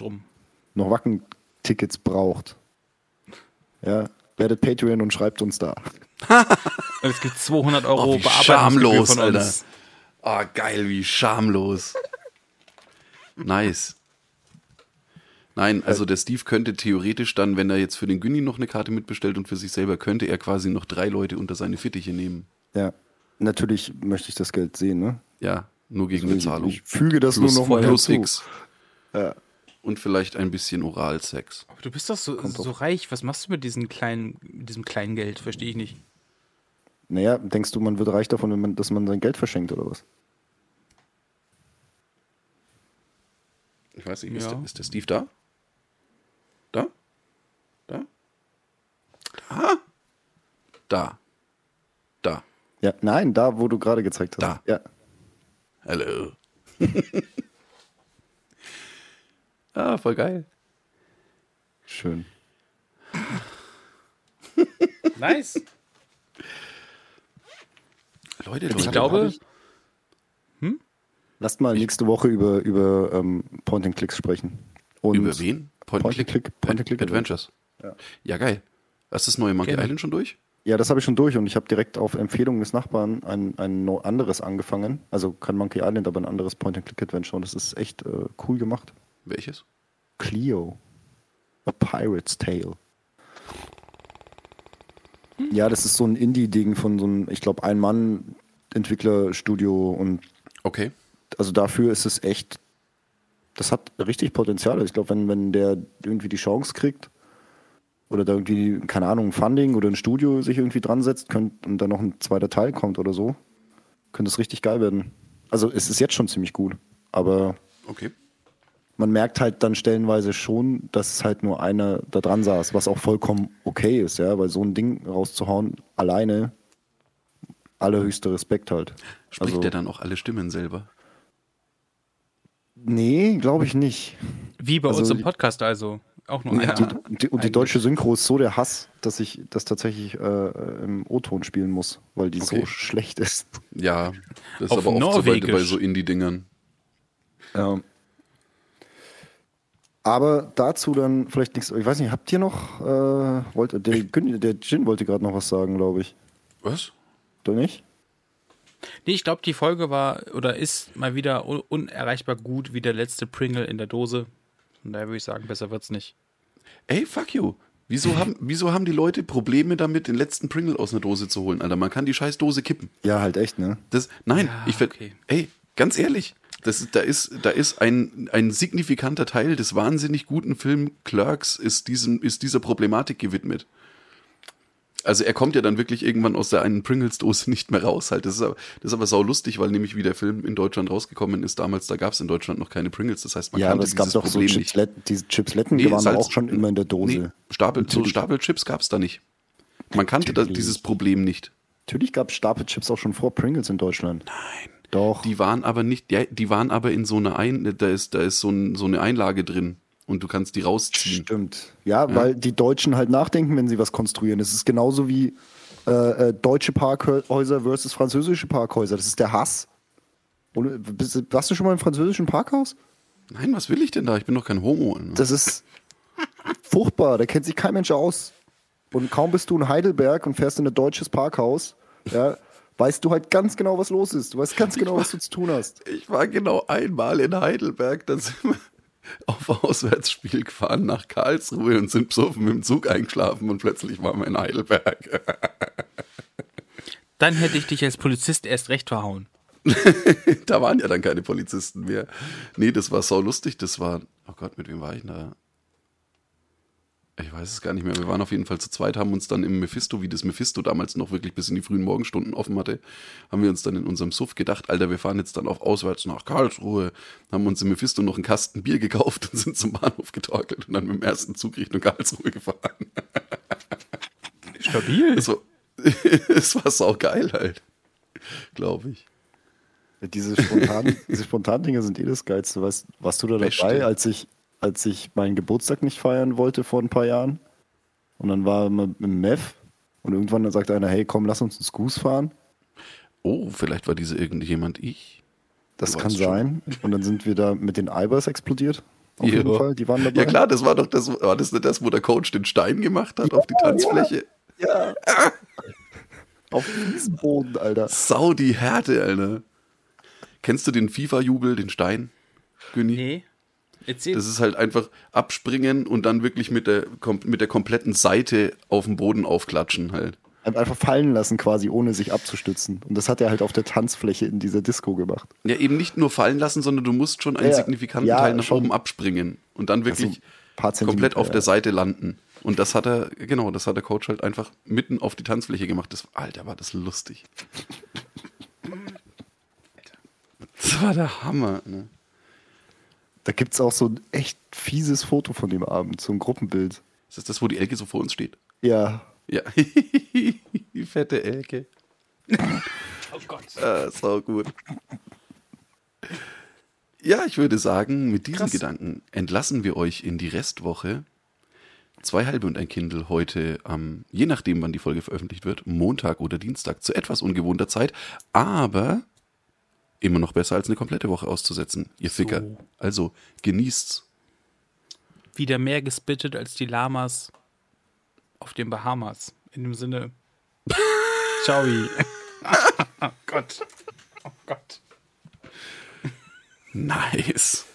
noch Wacken-Tickets braucht, ja, werdet Patreon und schreibt uns da. Es gibt 200 Euro Oh, wie Bearbeitungsgebühr schamlos, von Alter. uns. Ah, geil, wie schamlos. Nice. Nein, also der Steve könnte theoretisch dann, wenn er jetzt für den Günni noch eine Karte mitbestellt und für sich selber, könnte er quasi noch drei Leute unter seine Fittiche nehmen. Ja, natürlich möchte ich das Geld sehen, ne? Ja, nur gegen Also ich, Bezahlung. ich füge das plus nur noch mal plus hinzu. X. Ja. Und vielleicht ein bisschen Oralsex. Aber du bist doch so, so reich. Was machst du mit diesem kleinen, mit diesem kleinen Geld? Verstehe ich nicht. Naja, denkst du, man wird reich davon, wenn man, dass man sein Geld verschenkt oder was? Ich weiß nicht, ist, Ja. der, ist der Steve da? Da? Da? Da? Da. Da. Ja, nein, da, wo du gerade gezeigt hast. Da. Ja. Hallo. ah, voll geil. Schön. Nice. Leute, Ich Leute. glaube, Lasst mal nächste Woche über, über ähm, Point-and-Clicks sprechen. Und Über wen? Point, Point and and Click. Click- Point and Click Adventures. Ja. Ja, geil. Hast du das neue Monkey Gerne. Island schon durch? Ja, das habe ich schon durch und ich habe direkt auf Empfehlung des Nachbarn ein, ein anderes angefangen. Also kein Monkey Island, aber ein anderes Point-and-Click-Adventure und das ist echt äh, cool gemacht. Welches? Cleo. A Pirate's Tale. Ja, das ist so ein Indie-Ding von so einem, ich glaube, Ein-Mann-Entwicklerstudio und Okay. also dafür ist es echt, das hat richtig Potenzial. Ich glaube, wenn, wenn der irgendwie die Chance kriegt oder da irgendwie, keine Ahnung, ein Funding oder ein Studio sich irgendwie dran setzt könnt, und dann noch ein zweiter Teil kommt oder so, könnte es richtig geil werden. Also es ist jetzt schon ziemlich gut, aber Okay. Man merkt halt dann stellenweise schon, dass es halt nur einer da dran saß, was auch vollkommen okay ist, ja, weil so ein Ding rauszuhauen, alleine, allerhöchster Respekt halt. Spricht Also- der dann auch alle Stimmen selber? Nee, glaube ich nicht. Wie bei Also uns im die- Podcast also. Auch nur Ja. einer. Und die, und die deutsche Synchro ist so der Hass, dass ich das tatsächlich äh, im O-Ton spielen muss, weil die Okay. so schlecht ist. Ja, das ist Auf aber oft so bei, bei so Indie-Dingern. Ja. Aber dazu dann vielleicht nichts. Ich weiß nicht, habt ihr noch, äh, wollte, der, der Jin wollte gerade noch was sagen, glaube ich. Was? Oder nicht? Nee, ich glaube, die Folge war oder ist mal wieder un unerreichbar gut wie der letzte Pringle in der Dose. Von daher würde ich sagen, besser wird's nicht. Ey, fuck you. Wieso haben, wieso haben die Leute Probleme damit, den letzten Pringle aus einer Dose zu holen, Alter? Man kann die scheiß Dose kippen. Ja, halt echt, ne? Das, nein, Ja, ich ver okay. Ey, ganz ehrlich, das, da ist, da ist ein, ein signifikanter Teil des wahnsinnig guten Film Clerks ist, diesem, ist dieser Problematik gewidmet. Also er kommt ja dann wirklich irgendwann aus der einen Pringles-Dose nicht mehr raus. Halt. Das, ist aber, das ist aber sau lustig, weil nämlich wie der Film in Deutschland rausgekommen ist, damals, da gab es in Deutschland noch keine Pringles. Das heißt, man ja, aber kannte es gab dieses doch so Problem nicht. Chipslet, diese Chipsletten, Nee, die waren Salz- auch schon immer in der Dose. Nee, Stapel, so. Stapelchips gab es da nicht. Man kannte da, dieses Problem nicht. Natürlich gab es Stapelchips auch schon vor Pringles in Deutschland. Nein. Doch. Die waren aber nicht, ja, die waren aber in so einer Ein, da ist, da ist so, ein, so eine Einlage drin und du kannst die rausziehen. Stimmt. Ja, weil die Deutschen halt nachdenken, wenn sie was konstruieren. Es ist genauso wie äh, äh, deutsche Parkhäuser versus französische Parkhäuser. Das ist der Hass. Und, äh, bist, warst du schon mal im französischen Parkhaus? Nein, was will ich denn da? Ich bin doch kein Homo. Ne? Das ist furchtbar. Da kennt sich kein Mensch aus. Und kaum bist du in Heidelberg und fährst in ein deutsches Parkhaus, ja, weißt du halt ganz genau, was los ist. Du weißt ganz genau, was du zu tun hast. Ich war genau einmal in Heidelberg, da sind wir auf Auswärtsspiel gefahren nach Karlsruhe und sind besoffen im Zug eingeschlafen und plötzlich waren wir in Heidelberg. Dann hätte ich dich als Polizist erst recht verhauen. da waren ja dann keine Polizisten mehr. Nee, das war sau lustig. Das war, oh Gott, mit wem war ich denn da? Ich weiß es gar nicht mehr. Wir waren auf jeden Fall zu zweit, haben uns dann im Mephisto, wie das Mephisto damals noch wirklich bis in die frühen Morgenstunden offen hatte, haben wir uns dann in unserem Suff gedacht, Alter, wir fahren jetzt dann auf auswärts nach Karlsruhe, haben uns im Mephisto noch einen Kasten Bier gekauft und sind zum Bahnhof getorkelt und dann mit dem ersten Zug Richtung Karlsruhe gefahren. Stabil. Es war, es war saugeil halt, glaube ich. Diese spontan, diese spontan Dinge sind eh das Geilste. Weißt, warst du da dabei, Beste. als ich, als ich meinen Geburtstag nicht feiern wollte vor ein paar Jahren? Und dann war man im Mev und irgendwann dann sagt einer, hey, komm, lass uns ins Goose fahren. Oh, vielleicht war diese irgendjemand ich. Das Du kann weißt schon. sein. Und dann sind wir da mit den Eibers explodiert. Auf Ja. jeden Fall, die waren dabei. Ja klar, das war doch das, war das nicht das, wo der Coach den Stein gemacht hat auf die Tanzfläche? Ja. Auf diesem Boden, Alter. Sau die Härte, Alter. Kennst du den FIFA-Jubel, den Stein, Günni? Nee. Erzähl. Das ist halt einfach abspringen und dann wirklich mit der, mit der kompletten Seite auf dem Boden aufklatschen halt. Einfach fallen lassen quasi, ohne sich abzustützen. Und das hat er halt auf der Tanzfläche in dieser Disco gemacht. Ja, eben nicht nur fallen lassen, sondern du musst schon einen Ja, signifikanten ja, Teil nach schon. oben abspringen und dann wirklich Also, komplett auf ja. der Seite landen. Und das hat er, genau, das hat der Coach halt einfach mitten auf die Tanzfläche gemacht. Das, Alter, war das lustig. Das war der Hammer. Ne? Da gibt es auch so ein echt fieses Foto von dem Abend, so ein Gruppenbild. Ist das das, wo die Elke so vor uns steht? Ja, Ja. die fette Elke. oh Gott. Ah, sau gut. Ja, ich würde sagen, mit diesen Krass. Gedanken entlassen wir euch in die Restwoche. Zwei halbe und ein Kindle heute am, je nachdem, wann die Folge veröffentlicht wird, Montag oder Dienstag zu etwas ungewohnter Zeit, aber immer noch besser als eine komplette Woche auszusetzen, ihr Ficker. So. Also genießt's. Wieder mehr gespittet als die Lamas auf den Bahamas. In dem Sinne. Ciao. oh Gott. Oh Gott. Nice.